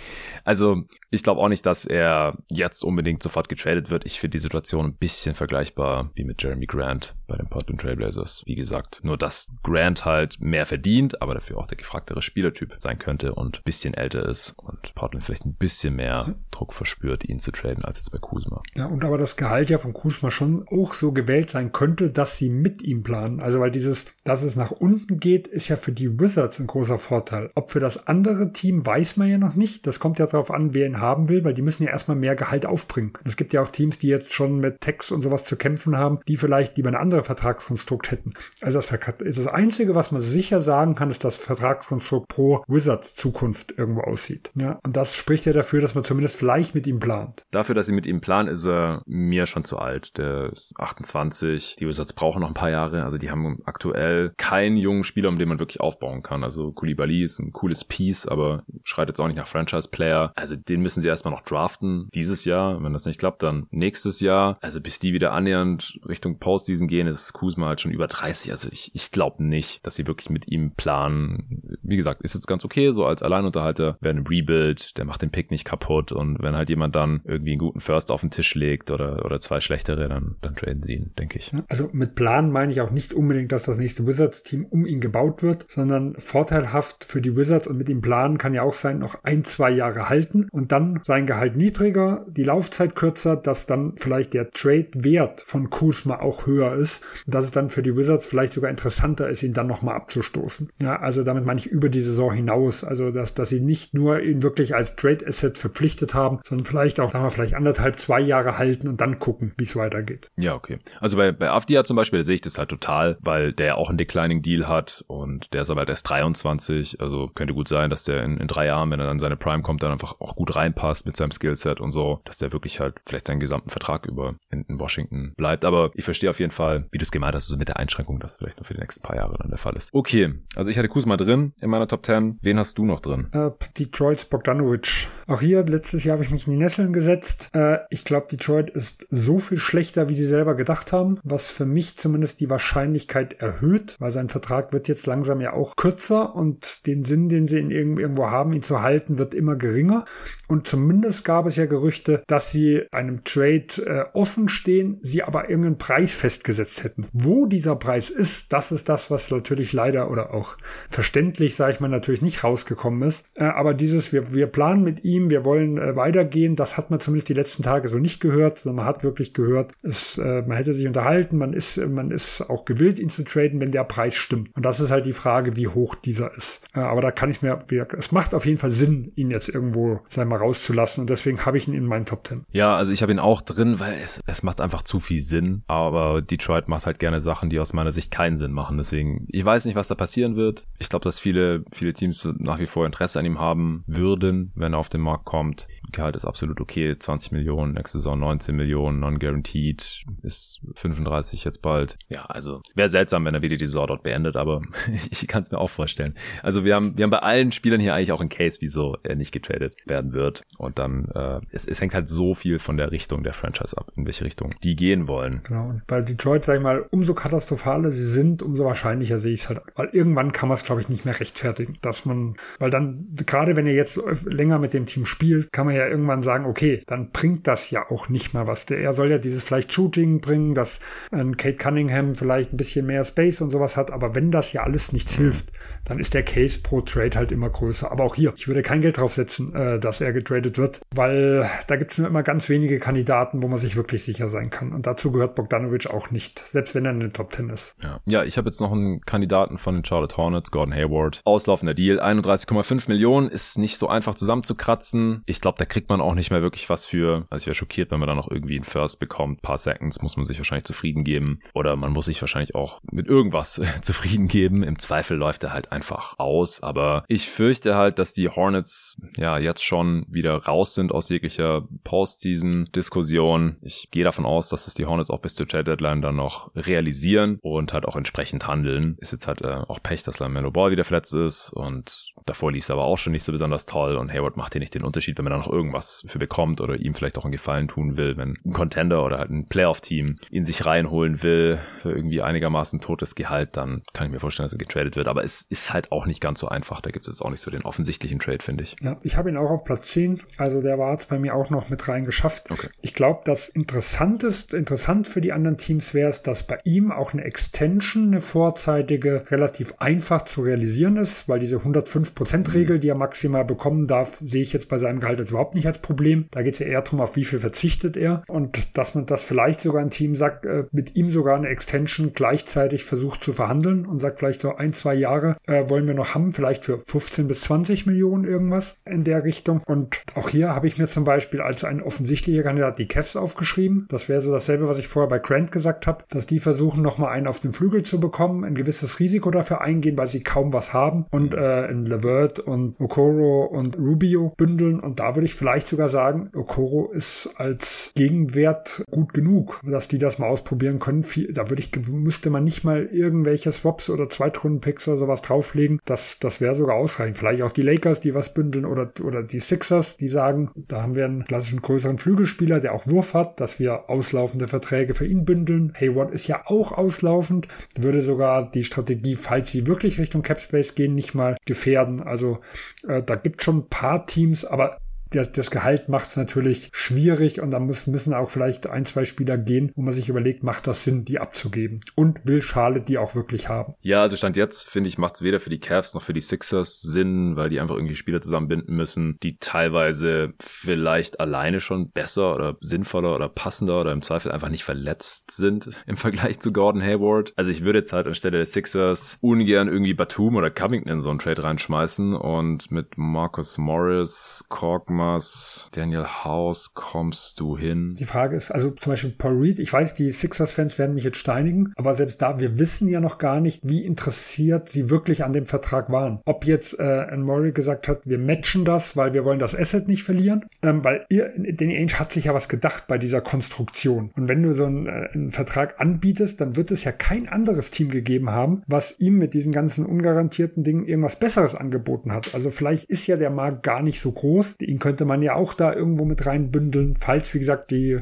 Also ich glaube auch nicht, dass er jetzt unbedingt sofort getradet wird. Ich finde die Situation ein bisschen vergleichbar wie mit Jeremy Grant bei den Portland Trailblazers. Wie gesagt, nur dass Grant halt mehr verdient, aber dafür auch der gefragtere Spielertyp sein könnte und ein bisschen älter ist und Portland vielleicht ein bisschen mehr Druck verspürt, ihn zu traden, als jetzt bei Kuzma. Ja, und aber das Gehalt ja von Kuzma schon auch so gewählt sein könnte, dass sie mit ihm planen. Also weil dieses, dass es nach unten geht, ist ja für die Wizards ein großer Vorteil. Ob für das andere Team weiß man ja noch nicht. Das kommt ja darauf an, wer ihn haben will, weil die müssen ja erstmal mehr Gehalt aufbringen. Es gibt ja auch Teams, die jetzt schon mit Text und sowas zu kämpfen haben, die vielleicht lieber ein anderes Vertragskonstrukt hätten. Also das, das Einzige, was man sicher sagen kann, ist, dass das Vertragskonstrukt pro Wizards Zukunft irgendwo aussieht. Ja, und das spricht ja dafür, dass man zumindest vielleicht mit ihm plant. Dafür, dass sie mit ihm planen, ist er mir schon zu alt. Der ist 28. Die Wizards brauchen noch ein paar Jahre. Also die haben aktuell keinen jungen Spieler, um den man wirklich aufbauen kann. Also Koulibaly ist ein cooles Piece, aber schreit jetzt auch nicht nach Franchise-Player. Also den müssen sie erstmal noch draften dieses Jahr. Wenn das nicht klappt, dann nächstes Jahr. Also bis die wieder annähernd Richtung Postseason gehen, ist Kuzma halt schon über 30. Also ich, ich glaube nicht, dass sie wirklich mit ihm planen. Wie gesagt, ist jetzt ganz okay, so als Alleinunterhalter. Wer einen Rebuild, der macht den Pick nicht kaputt und wenn halt jemand dann irgendwie einen guten First auf den Tisch legt oder, oder zwei schlechtere, dann, dann traden sie ihn, denke ich. Also mit Plan meine ich auch nicht unbedingt, dass das nächste Wizards-Team um ihn gebaut wird, sondern vorteilhaft für die Wizards und mit dem Plan kann ja auch sein, noch ein, zwei Jahre halten und dann sein Gehalt niedriger, die Laufzeit kürzer, dass dann vielleicht der Trade-Wert von Kuzma auch höher ist dass es dann für die Wizards vielleicht sogar interessanter ist, ihn dann nochmal abzustoßen. Ja, also damit meine ich über die Saison hinaus, also dass, dass sie nicht nur ihn wirklich als Trade-Asset verpflichtet haben, sondern vielleicht auch, sagen wir, vielleicht anderthalb, zwei Jahre halten und dann gucken, wie es weitergeht. Ja, okay. Also bei, bei Avdia zum Beispiel, sehe ich das halt total, weil der auch einen Declining Deal hat und der ist aber erst 23, also könnte gut sein, dass der in, in drei Jahren, wenn er dann seine Prime kommt, dann einfach auch gut reinpasst mit seinem Skillset und so, dass der wirklich halt vielleicht seinen gesamten Vertrag über in, in Washington bleibt. Aber ich verstehe auf jeden Fall, wie du es gemeint hast, also mit der Einschränkung, dass vielleicht nur für die nächsten paar Jahre dann der Fall ist. Okay, also ich hatte Kuzma drin in meiner Top 10. Wen hast du noch drin? Äh, Detroit Bogdanovic. Auch hier, letztes Jahr habe ich mich in die Nesseln gesetzt. Äh, ich glaube, Detroit ist so viel schlechter, wie sie selber gedacht haben, was für mich zumindest die Wahrscheinlichkeit erhöht, weil sein Vertrag wird jetzt langsam ja auch kürzer und den Sinn, den sie in irgendwo haben, ihn zu halten, wird immer geringer. Und zumindest gab es ja Gerüchte, dass sie einem Trade äh, offen stehen, sie aber irgendeinen Preis festgesetzt hätten. Wo dieser Preis ist, das ist das, was natürlich leider oder auch verständlich, sage ich mal, natürlich nicht rausgekommen ist. Äh, aber dieses, wir, wir planen mit ihm, wir wollen äh, weitergehen, das hat man zumindest die letzten Tage so nicht gehört, sondern man hat wirklich gehört, es, äh, man hätte sich unterhalten, man ist, man ist auch gewillt, ihn zu traden, wenn der Preis stimmt. Und das ist halt die Frage, wie hoch dieser ist. Äh, aber da kann ich mir, es macht auf jeden Fall Sinn, ihn jetzt irgendwo, wir mal, rauszulassen. Und deswegen habe ich ihn in meinen Top Ten. Ja, also ich habe ihn auch drin, weil es, es macht einfach zu viel Sinn. Aber Detroit macht halt gerne Sachen, die aus meiner Sicht keinen Sinn machen. Deswegen, ich weiß nicht, was da passieren wird. Ich glaube, dass viele, viele Teams nach wie vor Interesse an ihm haben würden, wenn er auf den Markt kommt. Gehalt ist absolut okay. 20 Millionen, nächste Saison 19 Millionen, non-guaranteed, ist 35 jetzt bald. Ja, also wäre seltsam, wenn er wieder die Saison dort beendet, aber ich kann es mir auch vorstellen. Also wir haben, wir haben bei allen Spielern hier eigentlich auch einen Case, wieso er nicht getradet werden wird. Und dann, äh, es, es hängt halt so viel von der Richtung der Franchise ab, in welche Richtung die gehen wollen. Genau, und bei Detroit, sag ich mal, umso katastrophaler sie sind, umso wahrscheinlicher sehe ich es halt. Weil irgendwann kann man es, glaube ich, nicht mehr rechtfertigen, dass man, weil dann, gerade wenn ihr jetzt länger mit dem Team spielt, kann man ja irgendwann sagen, okay, dann bringt das ja auch nicht mehr was. Der, er soll ja dieses vielleicht Shooting bringen, dass ein Kate Cunningham vielleicht ein bisschen mehr Space und sowas hat, aber wenn das ja alles nichts hilft, dann ist der Case pro Trade halt immer größer. Aber auch hier, ich würde kein Geld drauf setzen, äh, dass er getradet wird, weil da gibt es nur immer ganz wenige Kandidaten, wo man sich wirklich sicher sein kann. Und dazu gehört Bogdanovic auch nicht, selbst wenn er in den Top 10 ist. Ja, ja ich habe jetzt noch einen Kandidaten von den Charlotte Hornets, Gordon Hayward. Auslaufender Deal, 31,5 Millionen, ist nicht so einfach zusammenzukratzen. Ich glaube, da kriegt man auch nicht mehr wirklich was für. Also ich wäre schockiert, wenn man da noch irgendwie einen First bekommt. Ein paar Seconds muss man sich wahrscheinlich zufrieden geben. Oder man muss sich wahrscheinlich auch mit irgendwas zufrieden geben. Im Zweifel läuft er halt einfach aus. Aber ich fürchte halt, dass die Hornets ja jetzt schon wieder raus sind aus jeglicher Postseason-Diskussion. Ich gehe davon aus, dass es die Hornets auch bis zur Trade Deadline dann noch realisieren und halt auch entsprechend handeln. Ist jetzt halt äh, auch Pech, dass Lamelo Ball wieder verletzt ist und davor lief es aber auch schon nicht so besonders toll und Hayward macht hier nicht den Unterschied, wenn man da noch irgendwas für bekommt oder ihm vielleicht auch einen Gefallen tun will, wenn ein Contender oder halt ein Playoff-Team ihn sich reinholen will für irgendwie einigermaßen totes Gehalt, dann kann ich mir vorstellen, dass er getradet wird. Aber es ist halt auch nicht ganz so einfach. Da gibt es jetzt auch nicht so den offensichtlichen Trade, finde ich. Ja, ich habe ihn auch auf Platz 10. Also der war jetzt bei mir auch noch mit rein geschafft. Okay. Ich glaube, das Interessanteste, interessant für die anderen Teams wäre es, dass bei ihm auch eine Extension, eine vorzeitige, relativ einfach zu realisieren ist, weil diese 105%-Regel, die er maximal bekommen darf, sehe ich jetzt bei seinem Gehalt jetzt überhaupt nicht als Problem. Da geht es ja eher darum, auf wie viel verzichtet er. Und dass man das vielleicht sogar ein Team sagt, äh, mit ihm sogar eine Extension gleichzeitig versucht zu verhandeln und sagt vielleicht so ein, zwei Jahre äh, wollen wir noch haben, vielleicht für 15 bis 20 Millionen irgendwas in der Richtung. Und auch hier habe ich mir zum Beispiel als ein offensichtlicher Kandidat die Cavs aufgeschrieben. Das wäre so dasselbe, was ich vorher bei Grant gesagt habe, dass die versuchen, nochmal einen auf den Flügel zu bekommen, ein gewisses Risiko dafür eingehen, weil sie kaum was haben und äh, in Levert und Okoro und Rubio bündeln. Und da würde ich vielleicht sogar sagen, Okoro ist als Gegenwert gut genug, dass die das mal ausprobieren können. Da würde ich, müsste man nicht mal irgendwelche Swaps oder Zweitrunden-Picks oder sowas drauflegen. Das, das wäre sogar ausreichend. Vielleicht auch die Lakers, die was bündeln oder, oder die Sixers, die sagen, da haben wir einen klassischen größeren Flügelspieler, der auch Wurf hat, dass wir auslaufende Verträge für ihn bündeln. Hayward ist ja auch auslaufend, würde sogar die Strategie, falls sie wirklich Richtung Capspace gehen, nicht mal gefährden. Also äh, da gibt schon ein paar Teams, aber der, das Gehalt macht es natürlich schwierig und da müssen, müssen auch vielleicht ein, zwei Spieler gehen, wo man sich überlegt, macht das Sinn, die abzugeben? Und will Charlotte die auch wirklich haben? Ja, also Stand jetzt, finde ich, macht es weder für die Cavs noch für die Sixers Sinn, weil die einfach irgendwie Spieler zusammenbinden müssen, die teilweise vielleicht alleine schon besser oder sinnvoller oder passender oder im Zweifel einfach nicht verletzt sind im Vergleich zu Gordon Hayward. Also ich würde jetzt halt anstelle der Sixers ungern irgendwie Batum oder Covington in so einen Trade reinschmeißen und mit Marcus Morris, Korkman Thomas, Daniel House, kommst du hin? Die Frage ist, also zum Beispiel Paul Reed, ich weiß, die Sixers-Fans werden mich jetzt steinigen, aber selbst da, wir wissen ja noch gar nicht, wie interessiert sie wirklich an dem Vertrag waren. Ob jetzt äh, Murray gesagt hat, wir matchen das, weil wir wollen das Asset nicht verlieren, ähm, weil ihr, Danny Ainge hat sich ja was gedacht bei dieser Konstruktion. Und wenn du so einen, äh, einen Vertrag anbietest, dann wird es ja kein anderes Team gegeben haben, was ihm mit diesen ganzen ungarantierten Dingen irgendwas Besseres angeboten hat. Also vielleicht ist ja der Markt gar nicht so groß. Ihn könnte könnte man ja auch da irgendwo mit reinbündeln, falls, wie gesagt, die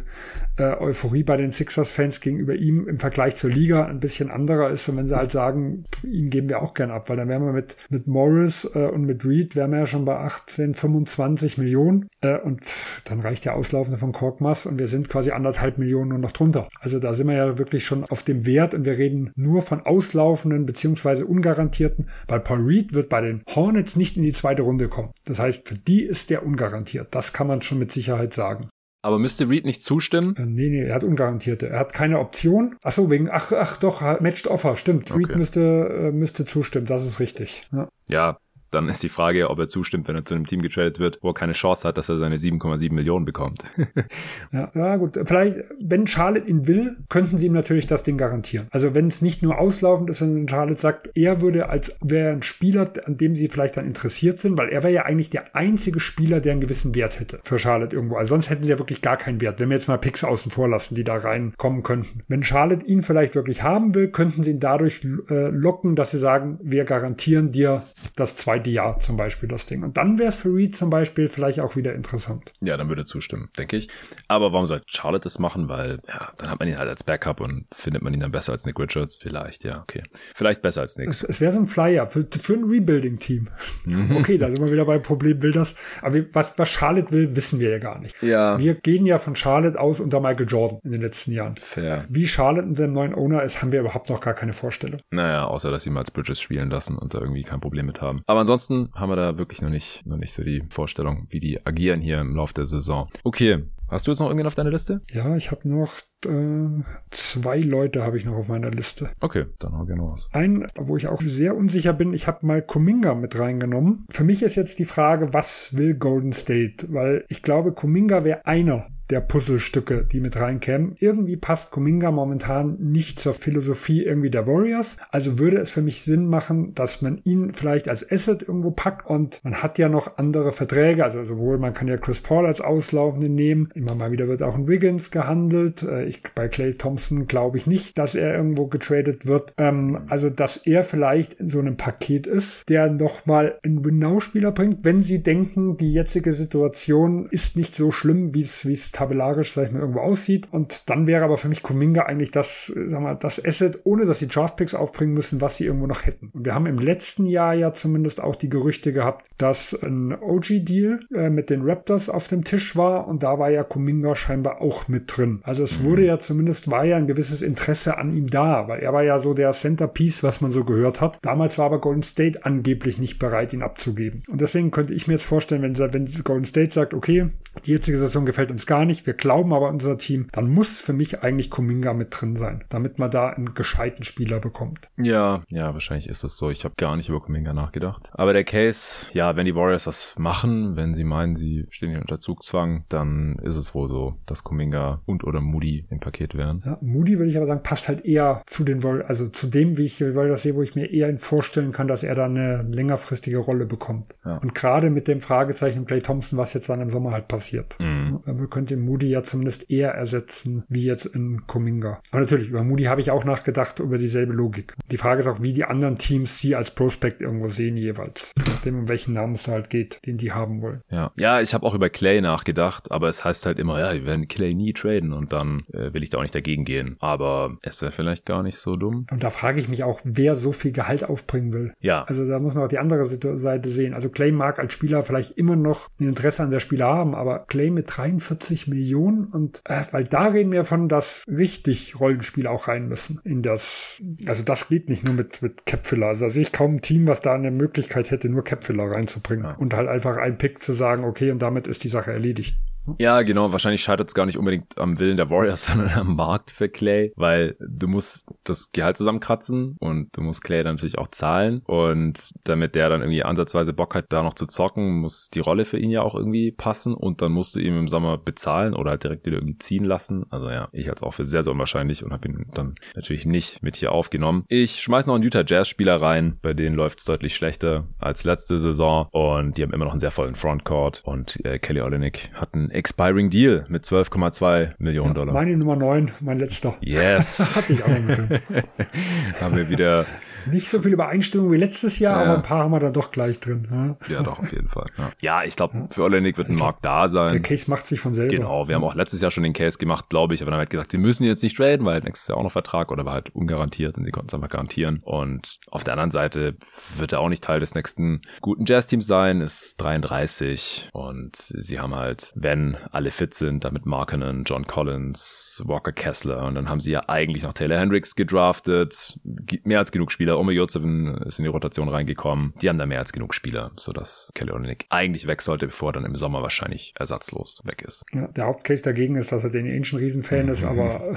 äh, Euphorie bei den Sixers-Fans gegenüber ihm im Vergleich zur Liga ein bisschen anderer ist. Und wenn sie halt sagen, ihn geben wir auch gern ab, weil dann wären wir mit, mit Morris äh, und mit Reed, wären wir ja schon bei 18, 25 Millionen. Äh, und dann reicht der Auslaufende von Korkmas und wir sind quasi anderthalb Millionen nur noch drunter. Also da sind wir ja wirklich schon auf dem Wert und wir reden nur von auslaufenden beziehungsweise ungarantierten, weil Paul Reed wird bei den Hornets nicht in die zweite Runde kommen. Das heißt, für die ist der ungarantiert garantiert. Das kann man schon mit Sicherheit sagen. Aber müsste Reed nicht zustimmen? Äh, nee, nee, er hat ungarantierte. Er hat keine Option. Ach so, wegen, ach, ach doch, Matched Offer, stimmt. Okay. Reed müsste, äh, müsste zustimmen, das ist richtig. Ja. ja, dann ist die Frage, ob er zustimmt, wenn er zu einem Team getradet wird, wo er keine Chance hat, dass er seine 7,7 Millionen bekommt. ja, ja, gut. Vielleicht, wenn Charlotte ihn will, könnten sie ihm natürlich das Ding garantieren. Also wenn es nicht nur auslaufend ist, sondern Charlotte sagt, er würde als wäre ein Spieler, an dem sie vielleicht dann interessiert sind, weil er wäre ja eigentlich der einzige Spieler, der einen gewissen Wert hätte für Charlotte irgendwo. Also sonst hätten sie ja wirklich gar keinen Wert, wenn wir jetzt mal Picks außen vor lassen, die da reinkommen könnten. Wenn Charlotte ihn vielleicht wirklich haben will, könnten sie ihn dadurch äh, locken, dass sie sagen, wir garantieren dir das zweite zweite Jahr zum Beispiel das Ding. Und dann wäre es für Reed zum Beispiel vielleicht auch wieder interessant. Ja, dann würde er zustimmen, denke ich. Aber warum soll Charlotte das machen? Weil, ja, dann hat man ihn halt als Backup und findet man ihn dann besser als Nick Richards? Vielleicht, ja, okay. Vielleicht besser als Nick. Es, es wäre so ein Flyer für, für ein Rebuilding-Team. Mhm. Okay, da sind wir wieder beim Problem, will das. Aber was, was Charlotte will, wissen wir ja gar nicht. Ja. Wir gehen ja von Charlotte aus unter Michael Jordan in den letzten Jahren. Fair. Wie Charlotte und seinem neuen Owner ist, haben wir überhaupt noch gar keine Vorstellung. Naja, außer dass sie mal als Bridges spielen lassen und da irgendwie kein Problem mit haben. Aber ansonsten haben wir da wirklich noch nicht, noch nicht so die Vorstellung, wie die agieren hier im Laufe der Saison. Okay. Hast du jetzt noch irgendwen auf deiner Liste? Ja, ich habe noch äh, zwei Leute habe ich noch auf meiner Liste. Okay, dann hau gerne was. Ein, wo ich auch sehr unsicher bin, ich habe mal Kuminga mit reingenommen. Für mich ist jetzt die Frage, was will Golden State? Weil ich glaube, Kuminga wäre einer der Puzzlestücke, die mit reinkämen. Irgendwie passt Kuminga momentan nicht zur Philosophie irgendwie der Warriors. Also würde es für mich Sinn machen, dass man ihn vielleicht als Asset irgendwo packt und man hat ja noch andere Verträge. Also sowohl man kann ja Chris Paul als Auslaufende nehmen. Immer mal wieder wird auch ein Wiggins gehandelt. Äh, ich, bei Clay Thompson glaube ich nicht, dass er irgendwo getradet wird. Ähm, also dass er vielleicht in so einem Paket ist, der nochmal einen Win-Now-Spieler bringt, wenn sie denken, die jetzige Situation ist nicht so schlimm, wie es tabellarisch, sag ich mal, irgendwo aussieht. Und dann wäre aber für mich Kuminga eigentlich das, sag mal, das Asset, ohne dass sie Draftpicks aufbringen müssen, was sie irgendwo noch hätten. Und wir haben im letzten Jahr ja zumindest auch die Gerüchte gehabt, dass ein OG-Deal äh, mit den Raptors auf dem Tisch war und da war ja Kuminga scheinbar auch mit drin. Also es mhm. wurde ja zumindest, war ja ein gewisses Interesse an ihm da, weil er war ja so der Centerpiece, was man so gehört hat. Damals war aber Golden State angeblich nicht bereit, ihn abzugeben. Und deswegen könnte ich mir jetzt vorstellen, wenn, wenn Golden State sagt, okay, die jetzige Situation gefällt uns gar nicht, nicht, wir glauben aber an unser Team, dann muss für mich eigentlich Kuminga mit drin sein, damit man da einen gescheiten Spieler bekommt. Ja, ja, wahrscheinlich ist es so. Ich habe gar nicht über Kuminga nachgedacht. Aber der Case, ja, wenn die Warriors das machen, wenn sie meinen, sie stehen hier unter Zugzwang, dann ist es wohl so, dass Kuminga und oder Moody im Paket wären. Ja, Moody würde ich aber sagen, passt halt eher zu den Warriors, also zu dem, wie ich Warriors sehe, wo ich mir eher vorstellen kann, dass er da eine längerfristige Rolle bekommt. Ja. Und gerade mit dem Fragezeichen Clay Thompson, was jetzt dann im Sommer halt passiert. Mhm. Da könnte könnte Moody ja zumindest eher ersetzen, wie jetzt in Kuminga. Aber natürlich, über Moody habe ich auch nachgedacht, über dieselbe Logik. Die Frage ist auch, wie die anderen Teams sie als Prospect irgendwo sehen jeweils. Nachdem, um welchen Namen es halt geht, den die haben wollen. Ja, ja ich habe auch über Clay nachgedacht, aber es heißt halt immer, ja, wir werden Clay nie traden und dann äh, will ich da auch nicht dagegen gehen. Aber es wäre vielleicht gar nicht so dumm. Und da frage ich mich auch, wer so viel Gehalt aufbringen will. Ja. Also da muss man auch die andere Seite sehen. Also Clay mag als Spieler vielleicht immer noch ein Interesse an der Spieler haben, aber Clay mit 43 Millionen und äh, weil da reden wir von, dass richtig Rollenspiele auch rein müssen in das. Also das geht nicht nur mit mit Capfiller. Also da sehe ich kaum ein Team, was da eine Möglichkeit hätte, nur Capfiller reinzubringen ja. und halt einfach ein Pick zu sagen, okay, und damit ist die Sache erledigt. Ja, genau. Wahrscheinlich scheitert es gar nicht unbedingt am Willen der Warriors, sondern am Markt für Clay, weil du musst das Gehalt zusammenkratzen und du musst Clay dann natürlich auch zahlen und damit der dann irgendwie ansatzweise Bock hat, da noch zu zocken, muss die Rolle für ihn ja auch irgendwie passen und dann musst du ihm im Sommer bezahlen oder halt direkt wieder irgendwie ziehen lassen. Also ja, ich halte es auch für sehr, sehr unwahrscheinlich und habe ihn dann natürlich nicht mit hier aufgenommen. Ich schmeiß noch einen Utah Jazz Spieler rein, bei denen läuft es deutlich schlechter als letzte Saison und die haben immer noch einen sehr vollen Frontcourt und äh, Kelly Olynyk hat einen Expiring Deal mit 12,2 Millionen ja, Dollar. Meine Nummer 9, mein letzter. Yes. Hatte ich auch noch mit. Haben wir wieder nicht so viel Übereinstimmung wie letztes Jahr, ja. aber ein paar haben wir dann doch gleich drin. Ja, ja doch, auf jeden Fall. Ja, ja ich glaube, für Olenek wird ein Markt da sein. Der Case macht sich von selber. Genau, wir haben auch letztes Jahr schon den Case gemacht, glaube ich, aber dann halt gesagt, sie müssen jetzt nicht traden, weil halt nächstes Jahr auch noch Vertrag oder war halt ungarantiert und sie konnten es einfach garantieren. Und auf der anderen Seite wird er auch nicht Teil des nächsten guten Jazz-Teams sein, ist 33 und sie haben halt, wenn alle fit sind, damit Markenen, John Collins, Walker Kessler und dann haben sie ja eigentlich noch Taylor Hendricks gedraftet, mehr als genug Spieler Spieler. Ome Jozefin ist in die Rotation reingekommen. Die haben da mehr als genug Spieler, sodass Kelly Olynyk eigentlich weg sollte, bevor er dann im Sommer wahrscheinlich ersatzlos weg ist. Ja, der Hauptcase dagegen ist, dass er den Ancient Riesenfan mhm. ist, aber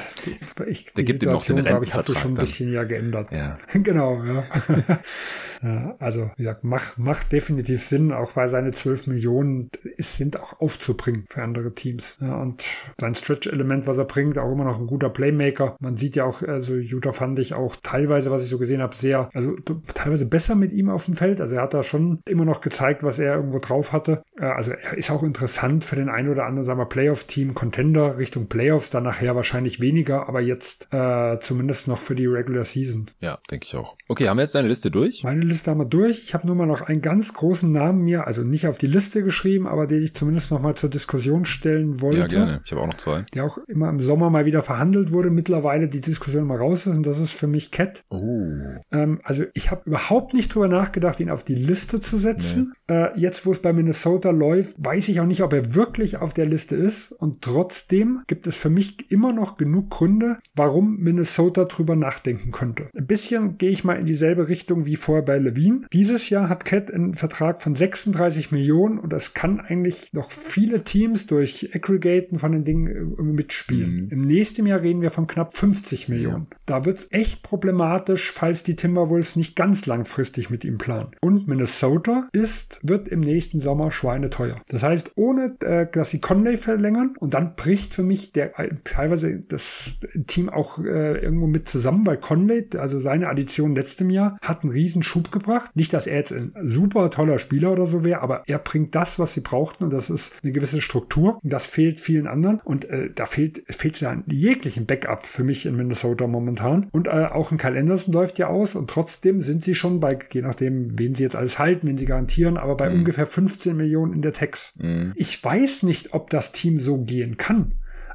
ich, die der Situation, glaube ich, hat sich schon ein bisschen ja geändert. Ja. genau, ja. Ja, also, wie gesagt, macht, macht definitiv Sinn, auch weil seine 12 Millionen ist, sind auch aufzubringen für andere Teams. Ja, und sein Stretch-Element, was er bringt, auch immer noch ein guter Playmaker. Man sieht ja auch, also Utah fand ich auch teilweise, was ich so gesehen habe, sehr, also teilweise besser mit ihm auf dem Feld. Also er hat da schon immer noch gezeigt, was er irgendwo drauf hatte. Also er ist auch interessant für den einen oder anderen, sagen wir, Playoff-Team, Contender Richtung Playoffs, dann nachher wahrscheinlich weniger, aber jetzt äh, zumindest noch für die Regular Season. Ja, denke ich auch. Okay, haben wir jetzt deine Liste durch? Meine Liste Liste einmal durch. Ich habe nur mal noch einen ganz großen Namen mir, also nicht auf die Liste geschrieben, aber den ich zumindest noch mal zur Diskussion stellen wollte. Ja, gerne. Ich habe auch noch zwei. Der auch immer im Sommer mal wieder verhandelt wurde, mittlerweile die Diskussion mal raus ist und das ist für mich Cat. Oh. Ähm, also ich habe überhaupt nicht drüber nachgedacht, ihn auf die Liste zu setzen. Nee. Äh, jetzt, wo es bei Minnesota läuft, weiß ich auch nicht, ob er wirklich auf der Liste ist und trotzdem gibt es für mich immer noch genug Gründe, warum Minnesota drüber nachdenken könnte. Ein bisschen gehe ich mal in dieselbe Richtung wie vorher bei Levine. Dieses Jahr hat Cat einen Vertrag von 36 Millionen und das kann eigentlich noch viele Teams durch Aggregaten von den Dingen äh, mitspielen. Mhm. Im nächsten Jahr reden wir von knapp 50 Millionen. Ja. Da wird es echt problematisch, falls die Timberwolves nicht ganz langfristig mit ihm planen. Und Minnesota ist, wird im nächsten Sommer schweineteuer. Das heißt, ohne äh, dass sie Conley verlängern und dann bricht für mich der äh, teilweise das Team auch äh, irgendwo mit zusammen, weil Conley, also seine Addition letztem Jahr, hat einen riesen Schub gebracht. Nicht, dass er jetzt ein super toller Spieler oder so wäre, aber er bringt das, was sie brauchten und das ist eine gewisse Struktur. Das fehlt vielen anderen und äh, da fehlt, fehlt ja jeglichen Backup für mich in Minnesota momentan. Und äh, auch ein Kyle Anderson läuft ja aus und trotzdem sind sie schon bei, je nachdem, wen sie jetzt alles halten, wenn sie garantieren, aber bei mhm. ungefähr 15 Millionen in der Text. Mhm. Ich weiß nicht, ob das Team so gehen kann.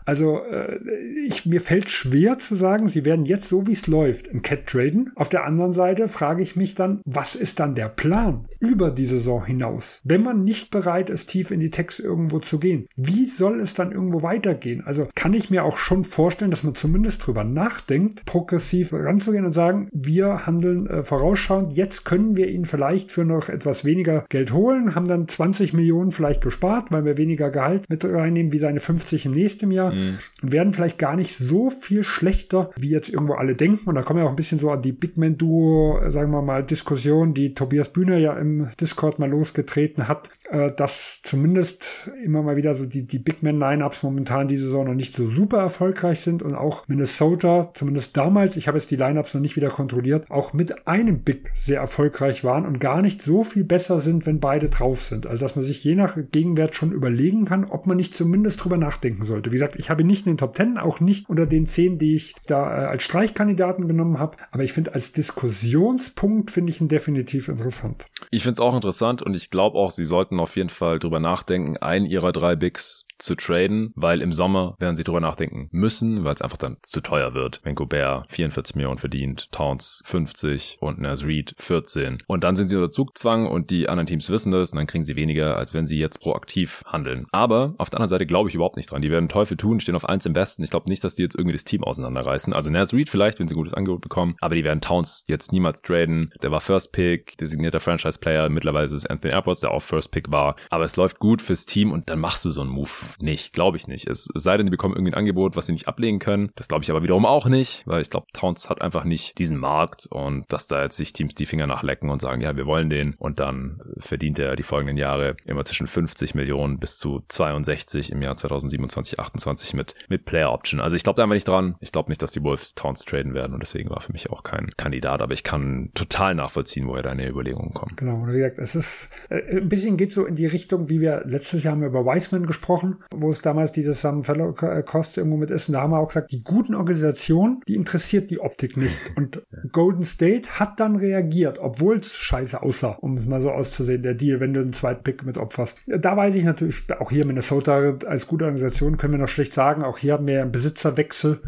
Also äh, ich, mir fällt schwer zu sagen, sie werden jetzt so wie es läuft ein Cat traden. Auf der anderen Seite frage ich mich dann, was ist dann der Plan über die Saison hinaus? Wenn man nicht bereit ist, tief in die Text irgendwo zu gehen, wie soll es dann irgendwo weitergehen? Also kann ich mir auch schon vorstellen, dass man zumindest drüber nachdenkt, progressiv ranzugehen und sagen, wir handeln äh, vorausschauend, jetzt können wir ihn vielleicht für noch etwas weniger Geld holen, haben dann 20 Millionen vielleicht gespart, weil wir weniger Gehalt mit reinnehmen wie seine 50 im nächsten Jahr. mhm. Und werden vielleicht gar nicht so viel schlechter, wie jetzt irgendwo alle denken. Und da kommen ja auch ein bisschen so an die Big Man-Duo, äh, sagen wir mal, Diskussion, die Tobias Bühner ja im Discord mal losgetreten hat, äh, dass zumindest immer mal wieder so die, die Big Man-Lineups momentan diese Saison noch nicht so super erfolgreich sind und auch Minnesota, zumindest damals, ich habe jetzt die Lineups noch nicht wieder kontrolliert, auch mit einem Big sehr erfolgreich waren und gar nicht so viel besser sind, wenn beide drauf sind. Also dass man sich je nach Gegenwert schon überlegen kann, ob man nicht zumindest drüber nachdenken sollte. Wie gesagt, ich habe nicht in den Top Ten, auch nicht unter den zehn, die ich da äh, als Streichkandidaten genommen habe, aber ich finde als Diskussionspunkt finde ich ihn definitiv interessant. Ich finde es auch interessant und ich glaube auch, sie sollten auf jeden Fall drüber nachdenken, einen ihrer drei Bigs zu traden, weil im Sommer werden sie drüber nachdenken müssen, weil es einfach dann zu teuer wird. Wenn Gobert 44 Millionen verdient, Towns 50 und Naz Reed 14. Und dann sind sie unter Zugzwang und die anderen Teams wissen das und dann kriegen sie weniger, als wenn sie jetzt proaktiv handeln. Aber auf der anderen Seite glaube ich überhaupt nicht dran. Die werden Teufel tun, stehen auf eins im Besten. Ich glaube nicht, dass die jetzt irgendwie das Team auseinanderreißen. Also Naz Reed vielleicht, wenn sie ein gutes Angebot bekommen, aber die werden Towns jetzt niemals traden. Der war First Pick, designierter Franchise Player. Mittlerweile ist es Anthony Edwards, der auch First Pick war. Aber es läuft gut fürs Team und dann machst du so einen Move nicht, glaube ich nicht. Es, es sei denn, die bekommen irgendwie ein Angebot, was sie nicht ablegen können. Das glaube ich aber wiederum auch nicht, weil ich glaube, Towns hat einfach nicht diesen Markt und dass da jetzt sich Teams die Finger nachlecken und sagen, ja, wir wollen den und dann verdient er die folgenden Jahre immer zwischen 50 Millionen bis zu 62 im Jahr 2027, 28 mit, mit Player Option. Also ich glaube da einfach nicht dran. Ich glaube nicht, dass die Wolves Towns traden werden und deswegen war für mich auch kein Kandidat, aber ich kann total nachvollziehen, woher deine Überlegungen kommen. Genau, wie gesagt, es ist äh, ein bisschen geht so in die Richtung, wie wir letztes Jahr haben wir über Wiseman gesprochen, wo es damals dieses Sam Fellow Cost irgendwo mit ist. Und da haben wir auch gesagt, die guten Organisationen, die interessiert die Optik nicht. Und Golden State hat dann reagiert, obwohl es scheiße aussah, um es mal so auszusehen, der Deal, wenn du einen zweiten Pick mit opferst. Da weiß ich natürlich, auch hier Minnesota als gute Organisation können wir noch schlecht sagen. Auch hier haben wir einen Besitzerwechsel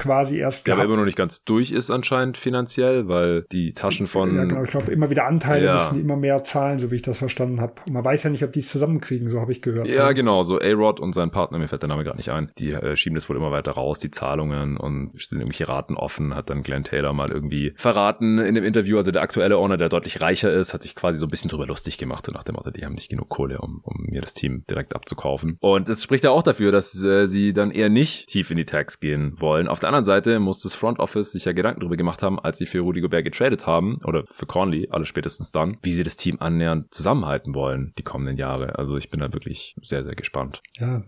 quasi erst Der aber immer noch nicht ganz durch ist anscheinend finanziell, weil die Taschen von... Ja, genau. Ich glaube, immer wieder Anteile ja. müssen immer mehr zahlen, so wie ich das verstanden habe. Man weiß ja nicht, ob die es zusammenkriegen, so habe ich gehört. Ja, genau. So A-Rod und sein Partner, mir fällt der Name gerade nicht ein, die äh, schieben das wohl immer weiter raus, die Zahlungen und sind irgendwelche Raten offen, hat dann Glenn Taylor mal irgendwie verraten in dem Interview. Also der aktuelle Owner, der deutlich reicher ist, hat sich quasi so ein bisschen drüber lustig gemacht, so nach dem Motto, die haben nicht genug Kohle, um, um mir das Team direkt abzukaufen. Und es spricht ja auch dafür, dass äh, sie dann eher nicht tief in die Tags gehen wollen. Auf der anderen Seite muss das Front Office sich ja Gedanken darüber gemacht haben, als sie für Rudy Gobert getradet haben, oder für Conley, alle spätestens dann, wie sie das Team annähernd zusammenhalten wollen, die kommenden Jahre. Also ich bin da wirklich sehr, sehr gespannt. Ja,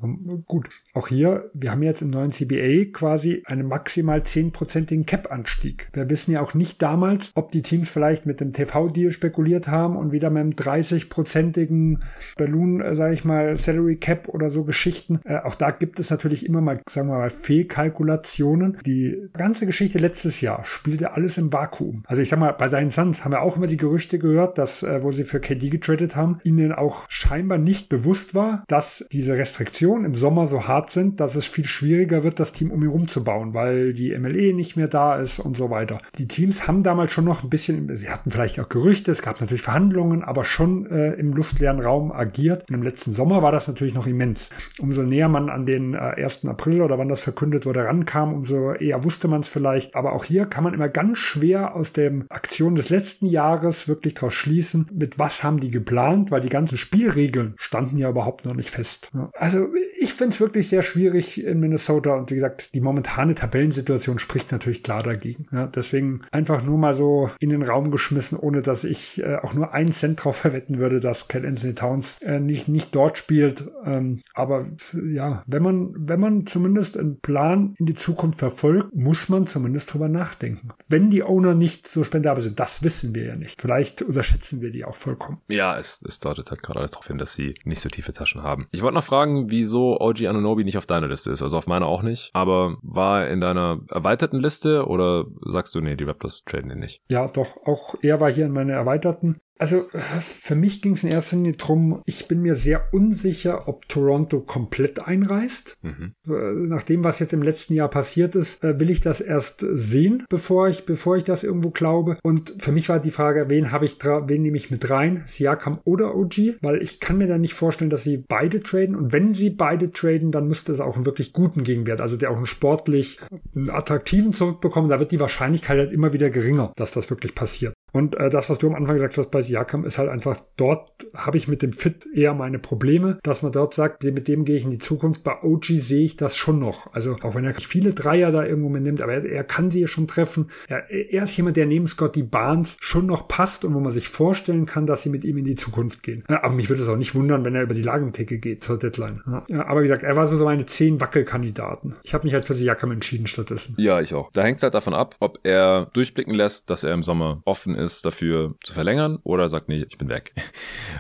gut. Auch hier, wir haben jetzt im neuen CBA quasi einen maximal 10%igen Cap-Anstieg. Wir wissen ja auch nicht damals, ob die Teams vielleicht mit dem TV-Deal spekuliert haben und wieder mit einem 30%igen Balloon, äh, sage ich mal, Salary Cap oder so Geschichten. Äh, auch da gibt es natürlich immer mal, sagen wir mal, Fehlkalkulationen. Die ganze Geschichte letztes Jahr spielte alles im Vakuum. Also ich sag mal, bei deinen Suns haben wir auch immer die Gerüchte gehört, dass, äh, wo sie für KD getradet haben, ihnen auch scheinbar nicht bewusst war, dass diese Restriktionen im Sommer so hart sind, dass es viel schwieriger wird, das Team um ihn rumzubauen, weil die MLE nicht mehr da ist und so weiter. Die Teams haben damals schon noch ein bisschen, sie hatten vielleicht auch Gerüchte, es gab natürlich Verhandlungen, aber schon äh, im luftleeren Raum agiert. Und im letzten Sommer war das natürlich noch immens. Umso näher man an den äh, 1. April oder wann das verkündet wurde rankam, umso eher wusste man es vielleicht. Aber auch hier kann man immer ganz schwer aus der Aktion des letzten Jahres wirklich daraus schließen, mit was haben die geplant, weil die ganzen Spielregeln standen ja überhaupt noch nicht fest. Also ich finde es wirklich sehr schwierig in Minnesota und wie gesagt, die momentane Tabellensituation spricht natürlich klar dagegen. Ja, deswegen einfach nur mal so in den Raum geschmissen, ohne dass ich äh, auch nur einen Cent drauf verwetten würde, dass Cal Anthony Towns äh, nicht, nicht dort spielt. Ähm, aber ja, wenn man, wenn man zumindest einen Plan in die Zukunft verfolgt, muss man zumindest drüber nachdenken. Wenn die Owner nicht so spendabel sind, das wissen wir ja nicht. Vielleicht unterschätzen wir die auch vollkommen. Ja, es, es deutet halt gerade alles darauf hin, dass sie nicht so tiefe Taschen haben. Ich wollte noch fragen, wieso OG Anunobi nicht auf deiner Liste ist. Also auf meiner auch nicht. Aber war in deiner erweiterten Liste oder sagst du, nee, die Raptors traden den nicht? Ja, doch. Auch er war hier in meiner erweiterten. Also für mich ging es in erster Linie darum, ich bin mir sehr unsicher, ob Toronto komplett einreist. Mhm. Äh, nach dem, was jetzt im letzten Jahr passiert ist, äh, will ich das erst sehen, bevor ich, bevor ich das irgendwo glaube. Und für mich war die Frage, wen habe ich, wen nehme ich mit rein? Siakam oder OG? Weil ich kann mir da nicht vorstellen, dass sie beide traden. Und wenn sie beide traden, dann müsste es auch einen wirklich guten Gegenwert, also der auch einen sportlich einen attraktiven zurückbekommen. Da wird die Wahrscheinlichkeit halt immer wieder geringer, dass das wirklich passiert. Und äh, das, was du am Anfang gesagt hast bei Siakam, ist halt einfach, dort habe ich mit dem Fit eher meine Probleme, dass man dort sagt, mit dem gehe ich in die Zukunft. Bei OG sehe ich das schon noch. Also auch wenn er viele Dreier da irgendwo mit nimmt, aber er, er kann sie ja schon treffen. Er, er ist jemand, der neben Scotty Barnes schon noch passt und wo man sich vorstellen kann, dass sie mit ihm in die Zukunft gehen. Aber mich würde es auch nicht wundern, wenn er über die Lagentheke geht zur Deadline. Ja, aber wie gesagt, er war so meine zehn Wackelkandidaten. Ich habe mich halt für Siakam entschieden stattdessen. Ja, ich auch. Da hängt es halt davon ab, ob er durchblicken lässt, dass er im Sommer offen ist, dafür zu verlängern oder sagt, nee, ich bin weg.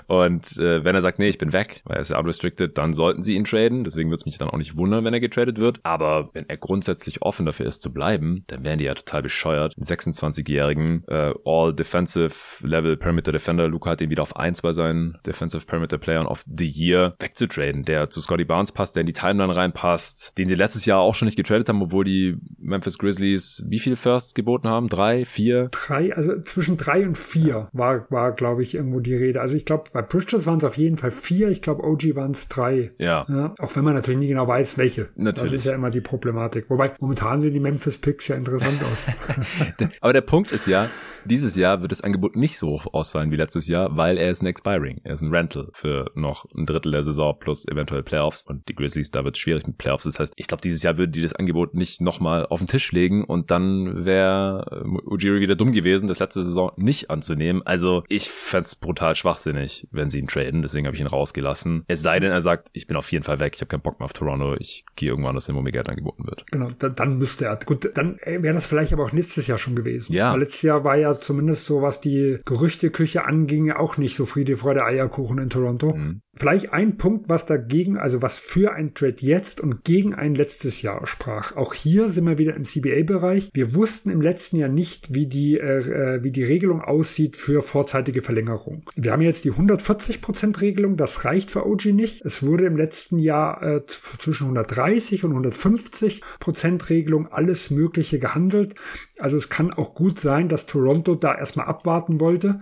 Und äh, wenn er sagt, nee, ich bin weg, weil er ist ja unrestricted, dann sollten sie ihn traden. Deswegen würde es mich dann auch nicht wundern, wenn er getradet wird. Aber wenn er grundsätzlich offen dafür ist zu bleiben, dann wären die ja total bescheuert. 26-jährigen äh, All-Defensive Level Perimeter Defender, Luca hat ihn wieder auf 1 bei seinen Defensive Perimeter Playern of the Year wegzutraden, der zu Scotty Barnes passt, der in die Timeline reinpasst, den sie letztes Jahr auch schon nicht getradet haben, obwohl die Memphis Grizzlies wie viel Firsts geboten haben? Drei, vier? Drei, also zwischen drei und vier war, war glaube ich, irgendwo die Rede. Also ich glaube, bei Bridges waren es auf jeden Fall vier, ich glaube, OG waren es drei. Ja. ja. Auch wenn man natürlich nie genau weiß, welche. Natürlich. Das ist ja immer die Problematik. Wobei, momentan sehen die Memphis Picks ja interessant aus. Aber der Punkt ist ja, dieses Jahr wird das Angebot nicht so hoch ausfallen wie letztes Jahr, weil er ist ein Expiring. Er ist ein Rental für noch ein Drittel der Saison plus eventuell Playoffs. Und die Grizzlies, da wird es schwierig mit Playoffs. Das heißt, ich glaube, dieses Jahr würden die das Angebot nicht nochmal auf den Tisch legen und dann wäre äh, Ujiri wieder dumm gewesen, das letzte Saison nicht anzunehmen. Also ich fände brutal schwachsinnig, wenn sie ihn traden. Deswegen habe ich ihn rausgelassen. Es sei denn, er sagt, ich bin auf jeden Fall weg, ich habe keinen Bock mehr auf Toronto, ich gehe irgendwann das hin, wo mir Geld angeboten wird. Genau, dann, dann müsste er. Gut, dann wäre das vielleicht aber auch nächstes Jahr schon gewesen. Ja. Weil letztes Jahr war ja zumindest so, was die Gerüchteküche anging, auch nicht so Friede, Freude, Eierkuchen in Toronto. Mhm. Vielleicht ein Punkt, was dagegen, also was für ein Trade jetzt und gegen ein letztes Jahr sprach. Auch hier sind wir wieder im CBA-Bereich. Wir wussten im letzten Jahr nicht, wie die, äh, äh wie die Regelung aussieht für vorzeitige Verlängerung. Wir haben jetzt die 140% Regelung, das reicht für OG nicht. Es wurde im letzten Jahr äh, zwischen 130 und 150% Regelung alles Mögliche gehandelt. Also es kann auch gut sein, dass Toronto da erstmal abwarten wollte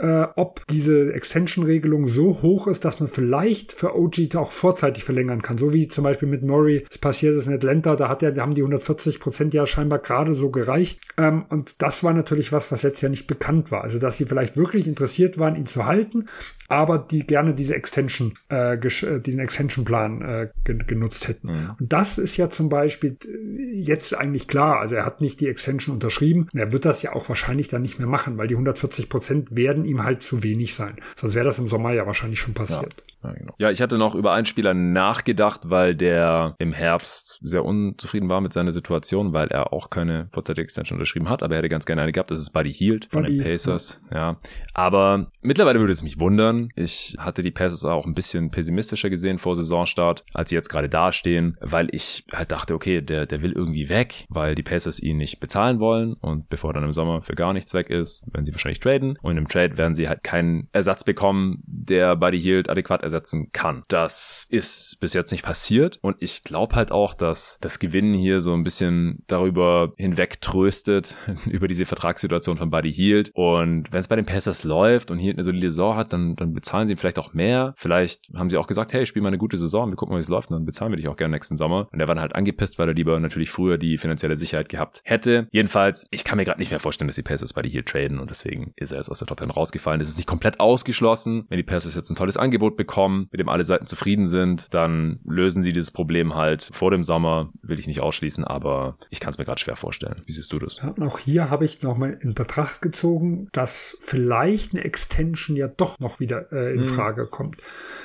äh, ob diese Extension-Regelung so hoch ist, dass man vielleicht für OG auch vorzeitig verlängern kann. So wie zum Beispiel mit Murray, es passiert ist in Atlanta, da hat er, da haben die 140 Prozent ja scheinbar gerade so gereicht. Ähm, und das war natürlich was, was letztes Jahr nicht bekannt war. Also, dass sie vielleicht wirklich interessiert waren, ihn zu halten, aber die gerne diese Extension, äh, äh diesen Extension-Plan äh, genutzt hätten. Mhm. Und das ist ja zum Beispiel äh, jetzt eigentlich klar. Also er hat nicht die Extension unterschrieben und er wird das ja auch wahrscheinlich dann nicht mehr machen, weil die 140 Prozent werden ihm halt zu wenig sein. Sonst wäre das im Sommer ja wahrscheinlich schon passiert. Ja, ja, genau. ja, ich hatte noch über einen Spieler nachgedacht, weil der im Herbst sehr unzufrieden war mit seiner Situation, weil er auch keine vorzeitige Extension unterschrieben hat, aber er hätte ganz gerne eine gehabt. Das ist Buddy Hield von Buddy, den Pacers. Ja. ja. Aber mittlerweile würde es mich wundern. Ich hatte die Pacers auch ein bisschen pessimistischer gesehen vor Saisonstart, als sie jetzt gerade dastehen, weil ich halt dachte, okay, der, der will irgendwie weg, weil die Pacers ihn nicht bezahlen wollen und bevor er dann im Sommer für gar nichts weg ist, werden sie wahrscheinlich traden und im Trade werden sie halt keinen Ersatz bekommen, der Buddy Hield adäquat ersetzen kann. Das ist bis jetzt nicht passiert und ich glaube halt auch, dass das Gewinnen hier so ein bisschen darüber hinweg über diese Vertragssituation von Buddy Hield und wenn es bei den Pacers läuft und Hield eine solide Saison hat, dann, dann bezahlen sie ihm vielleicht auch mehr. Vielleicht haben sie auch gesagt, hey, spiel mal eine gute Saison, wir gucken mal, wie es läuft und dann bezahlen wir dich auch gerne nächsten Sommer. Und er war dann halt angepisst, weil er lieber natürlich früher die finanzielle Sicherheit gehabt hätte. Jedenfalls, ich kann mir gerade nicht mehr vorstellen, dass die Pacers Buddy Hield traden und deswegen ist er jetzt aus der Top 10 rausgekommen rausgefallen. Es ist nicht komplett ausgeschlossen. Wenn die Pacers jetzt ein tolles Angebot bekommen, mit dem alle Seiten zufrieden sind, dann lösen sie dieses Problem halt vor dem Sommer. Will ich nicht ausschließen, aber ich kann es mir gerade schwer vorstellen. Wie siehst du das? Ja, auch hier habe ich nochmal in Betracht gezogen, dass vielleicht eine Extension ja doch noch wieder äh, in hm. Frage kommt.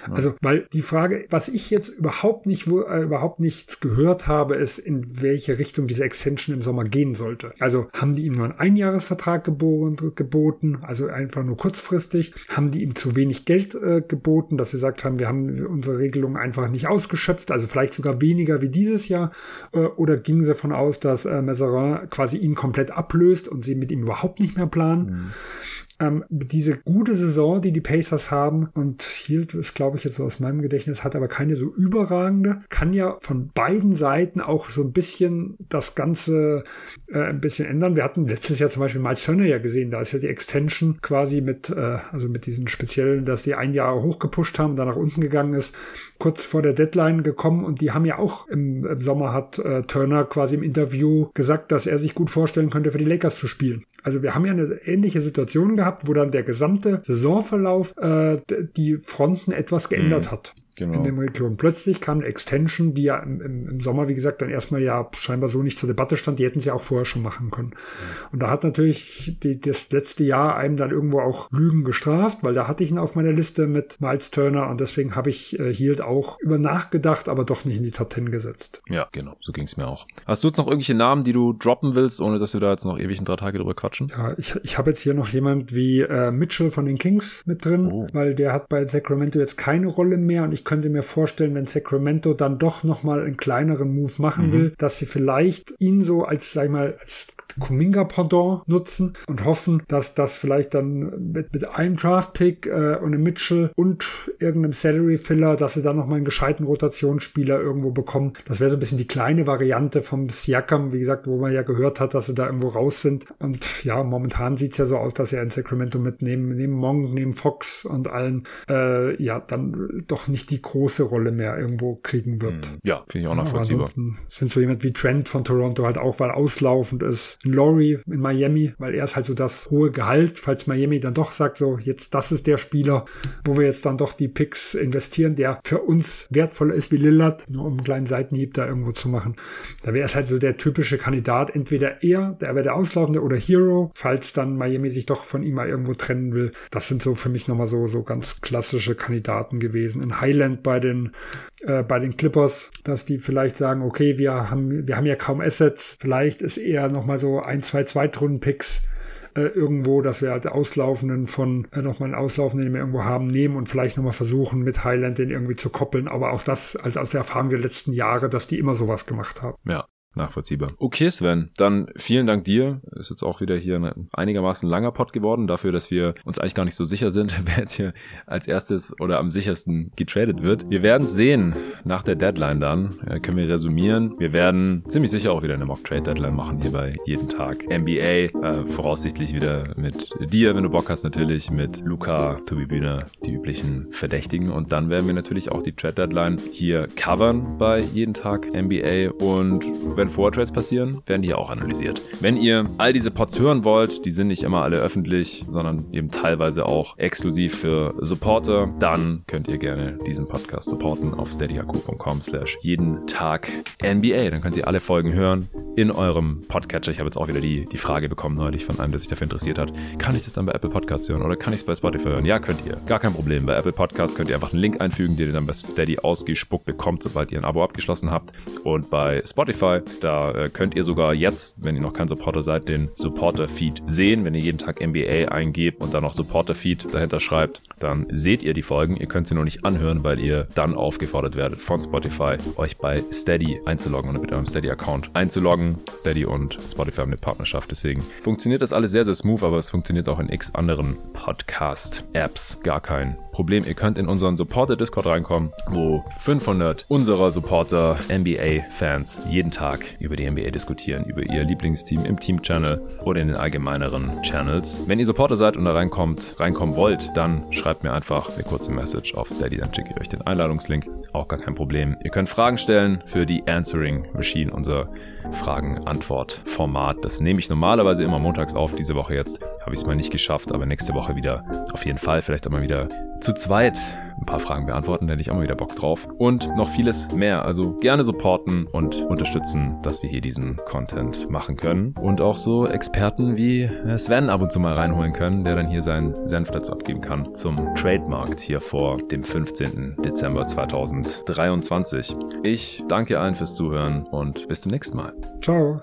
Ja. Also, weil die Frage, was ich jetzt überhaupt nicht, wo, äh, überhaupt nichts gehört habe, ist, in welche Richtung diese Extension im Sommer gehen sollte. Also haben die ihm nur einen Einjahresvertrag geboten, also einfach nur kurzfristig, haben die ihm zu wenig Geld äh, geboten, dass sie gesagt haben, wir haben unsere Regelung einfach nicht ausgeschöpft, also vielleicht sogar weniger wie dieses Jahr, äh, oder gingen sie davon aus, dass äh, Mazarin quasi ihn komplett ablöst und sie mit ihm überhaupt nicht mehr planen. Mhm. Ähm, diese gute Saison, die die Pacers haben und Hield ist, glaube ich, jetzt so aus meinem Gedächtnis, hat aber keine so überragende, kann ja von beiden Seiten auch so ein bisschen das Ganze äh, ein bisschen ändern. Wir hatten letztes Jahr zum Beispiel Miles Turner ja gesehen, da ist ja die Extension quasi mit, äh, also mit diesen speziellen, dass die ein Jahr hochgepusht haben dann nach unten gegangen ist, kurz vor der Deadline gekommen und die haben ja auch im, im Sommer hat äh, Turner quasi im Interview gesagt, dass er sich gut vorstellen könnte, für die Lakers zu spielen. Also wir haben ja eine ähnliche Situation gehabt, wo dann der gesamte Saisonverlauf äh, die Fronten etwas geändert mhm. hat genau. in der Region. Plötzlich kam eine Extension, die ja im, im, Sommer, wie gesagt, dann erstmal ja scheinbar so nicht zur Debatte stand. Die hätten sie auch vorher schon machen können. Mhm. Und da hat natürlich die, das letzte Jahr einem dann irgendwo auch Lügen gestraft, weil da hatte ich ihn auf meiner Liste mit Miles Turner und deswegen habe ich äh, Hield auch über nachgedacht, aber doch nicht in die Top Ten gesetzt. Ja, genau. So ging es mir auch. Hast du jetzt noch irgendwelche Namen, die du droppen willst, ohne dass wir da jetzt noch ewig ein drei Tage drüber quatschen? Ja, ich, ich habe jetzt hier noch jemand wie äh, Mitchell von den Kings mit drin, oh. weil der hat bei Sacramento jetzt keine Rolle mehr und ich könnte mir vorstellen, wenn Sacramento dann doch nochmal einen kleineren Move machen mhm. will, dass sie vielleicht ihn so als, sag ich mal, als Kuminga-Pendant nutzen und hoffen, dass das vielleicht dann mit, mit einem Draft-Pick äh, und einem Mitchell und irgendeinem Salary-Filler, dass sie dann nochmal einen gescheiten Rotationsspieler irgendwo bekommen. Das wäre so ein bisschen die kleine Variante vom Siakam, wie gesagt, wo man ja gehört hat, dass sie da irgendwo raus sind. Und ja, momentan sieht's ja so aus, dass er in Sacramento mitnehmen, neben Monk, neben Fox und allen, äh, ja, dann doch nicht die große Rolle mehr irgendwo kriegen wird. Hm. Ja, finde ich auch nachvollziehbar. Ja, sind so jemand wie Trent von Toronto halt auch, weil auslaufend ist. Laurie in Miami, weil er ist halt so das hohe Gehalt, falls Miami dann doch sagt, so jetzt das ist der Spieler, wo wir jetzt dann doch die Picks investieren, der für uns wertvoller ist wie Lillard, nur um einen kleinen Seitenhieb da irgendwo zu machen. Da wäre es halt so der typische Kandidat, entweder er, der wäre der Auslaufende oder Hero, falls dann Miami sich doch von ihm mal irgendwo trennen will. Das sind so für mich nochmal so, so ganz klassische Kandidaten gewesen. In Highland bei den, äh, bei den Clippers, dass die vielleicht sagen, okay, wir haben, wir haben ja kaum Assets, vielleicht ist er nochmal so ein, zwei Zweitrunden-Picks äh, irgendwo, dass wir halt auslaufenden von äh, nochmal einen auslaufenden, den wir irgendwo haben, nehmen und vielleicht nochmal versuchen, mit Highland den irgendwie zu koppeln. Aber auch das, also aus der Erfahrung der letzten Jahre, dass die immer sowas gemacht haben. Ja, nachvollziehbar. Okay, Sven, dann vielen Dank dir. Ist jetzt auch wieder hier ein einigermaßen langer Pod geworden, dafür, dass wir uns eigentlich gar nicht so sicher sind, wer jetzt hier als erstes oder am sichersten getradet wird. Wir werden sehen nach der Deadline dann. Äh, können wir resümieren. Wir werden ziemlich sicher auch wieder eine Mock-Trade-Deadline machen hier bei jeden Tag NBA. Äh, voraussichtlich wieder mit dir, wenn du Bock hast, natürlich, mit Luca, Tobi Bühner, die üblichen Verdächtigen. Und dann werden wir natürlich auch die Trade-Deadline hier covern bei jeden Tag NBA. Und wenn wenn Vortrades passieren, werden die auch analysiert. Wenn ihr all diese Pods hören wollt, die sind nicht immer alle öffentlich, sondern eben teilweise auch exklusiv für Supporter, dann könnt ihr gerne diesen Podcast supporten auf steadyhq.com slash jeden Tag NBA. Dann könnt ihr alle Folgen hören in eurem Podcatcher. Ich habe jetzt auch wieder die, die Frage bekommen neulich von einem, der sich dafür interessiert hat. Kann ich das dann bei Apple Podcasts hören oder kann ich es bei Spotify hören? Ja, könnt ihr. Gar kein Problem. Bei Apple Podcasts könnt ihr einfach einen Link einfügen, den ihr dann bei Steady ausgespuckt bekommt, sobald ihr ein Abo abgeschlossen habt. Und bei Spotify da äh, könnt ihr sogar jetzt, wenn ihr noch kein Supporter seid, den Supporter-Feed sehen. Wenn ihr jeden Tag NBA eingebt und dann noch Supporter-Feed dahinter schreibt, dann seht ihr die Folgen. Ihr könnt sie nur nicht anhören, weil ihr dann aufgefordert werdet von Spotify, euch bei Steady einzuloggen oder mit eurem Steady-Account einzuloggen. Steady und Spotify haben eine Partnerschaft. Deswegen funktioniert das alles sehr, sehr smooth, aber es funktioniert auch in x anderen Podcast-Apps. Gar kein Problem. Ihr könnt in unseren Supporter-Discord reinkommen, wo 500 unserer Supporter NBA-Fans jeden Tag über die NBA diskutieren, über ihr Lieblingsteam im Team-Channel oder in den allgemeineren Channels. Wenn ihr Supporter seid und da reinkommt, reinkommen wollt, dann schreibt mir einfach eine kurze Message auf Steady, dann schicke ich euch den Einladungslink. Auch gar kein Problem. Ihr könnt Fragen stellen für die Answering Machine, unser Fragen-Antwort-Format. Das nehme ich normalerweise immer montags auf. Diese Woche jetzt habe ich es mal nicht geschafft, aber nächste Woche wieder auf jeden Fall. Vielleicht auch mal wieder zu zweit ein paar Fragen beantworten, da hätte ich auch mal wieder Bock drauf. Und noch vieles mehr. Also gerne supporten und unterstützen, dass wir hier diesen Content machen können. Und auch so Experten wie Sven ab und zu mal reinholen können, der dann hier seinen Senf dazu abgeben kann zum Trademarkt hier vor dem 15. Dezember 2023. Ich danke allen fürs Zuhören und bis zum nächsten Mal. Ciao.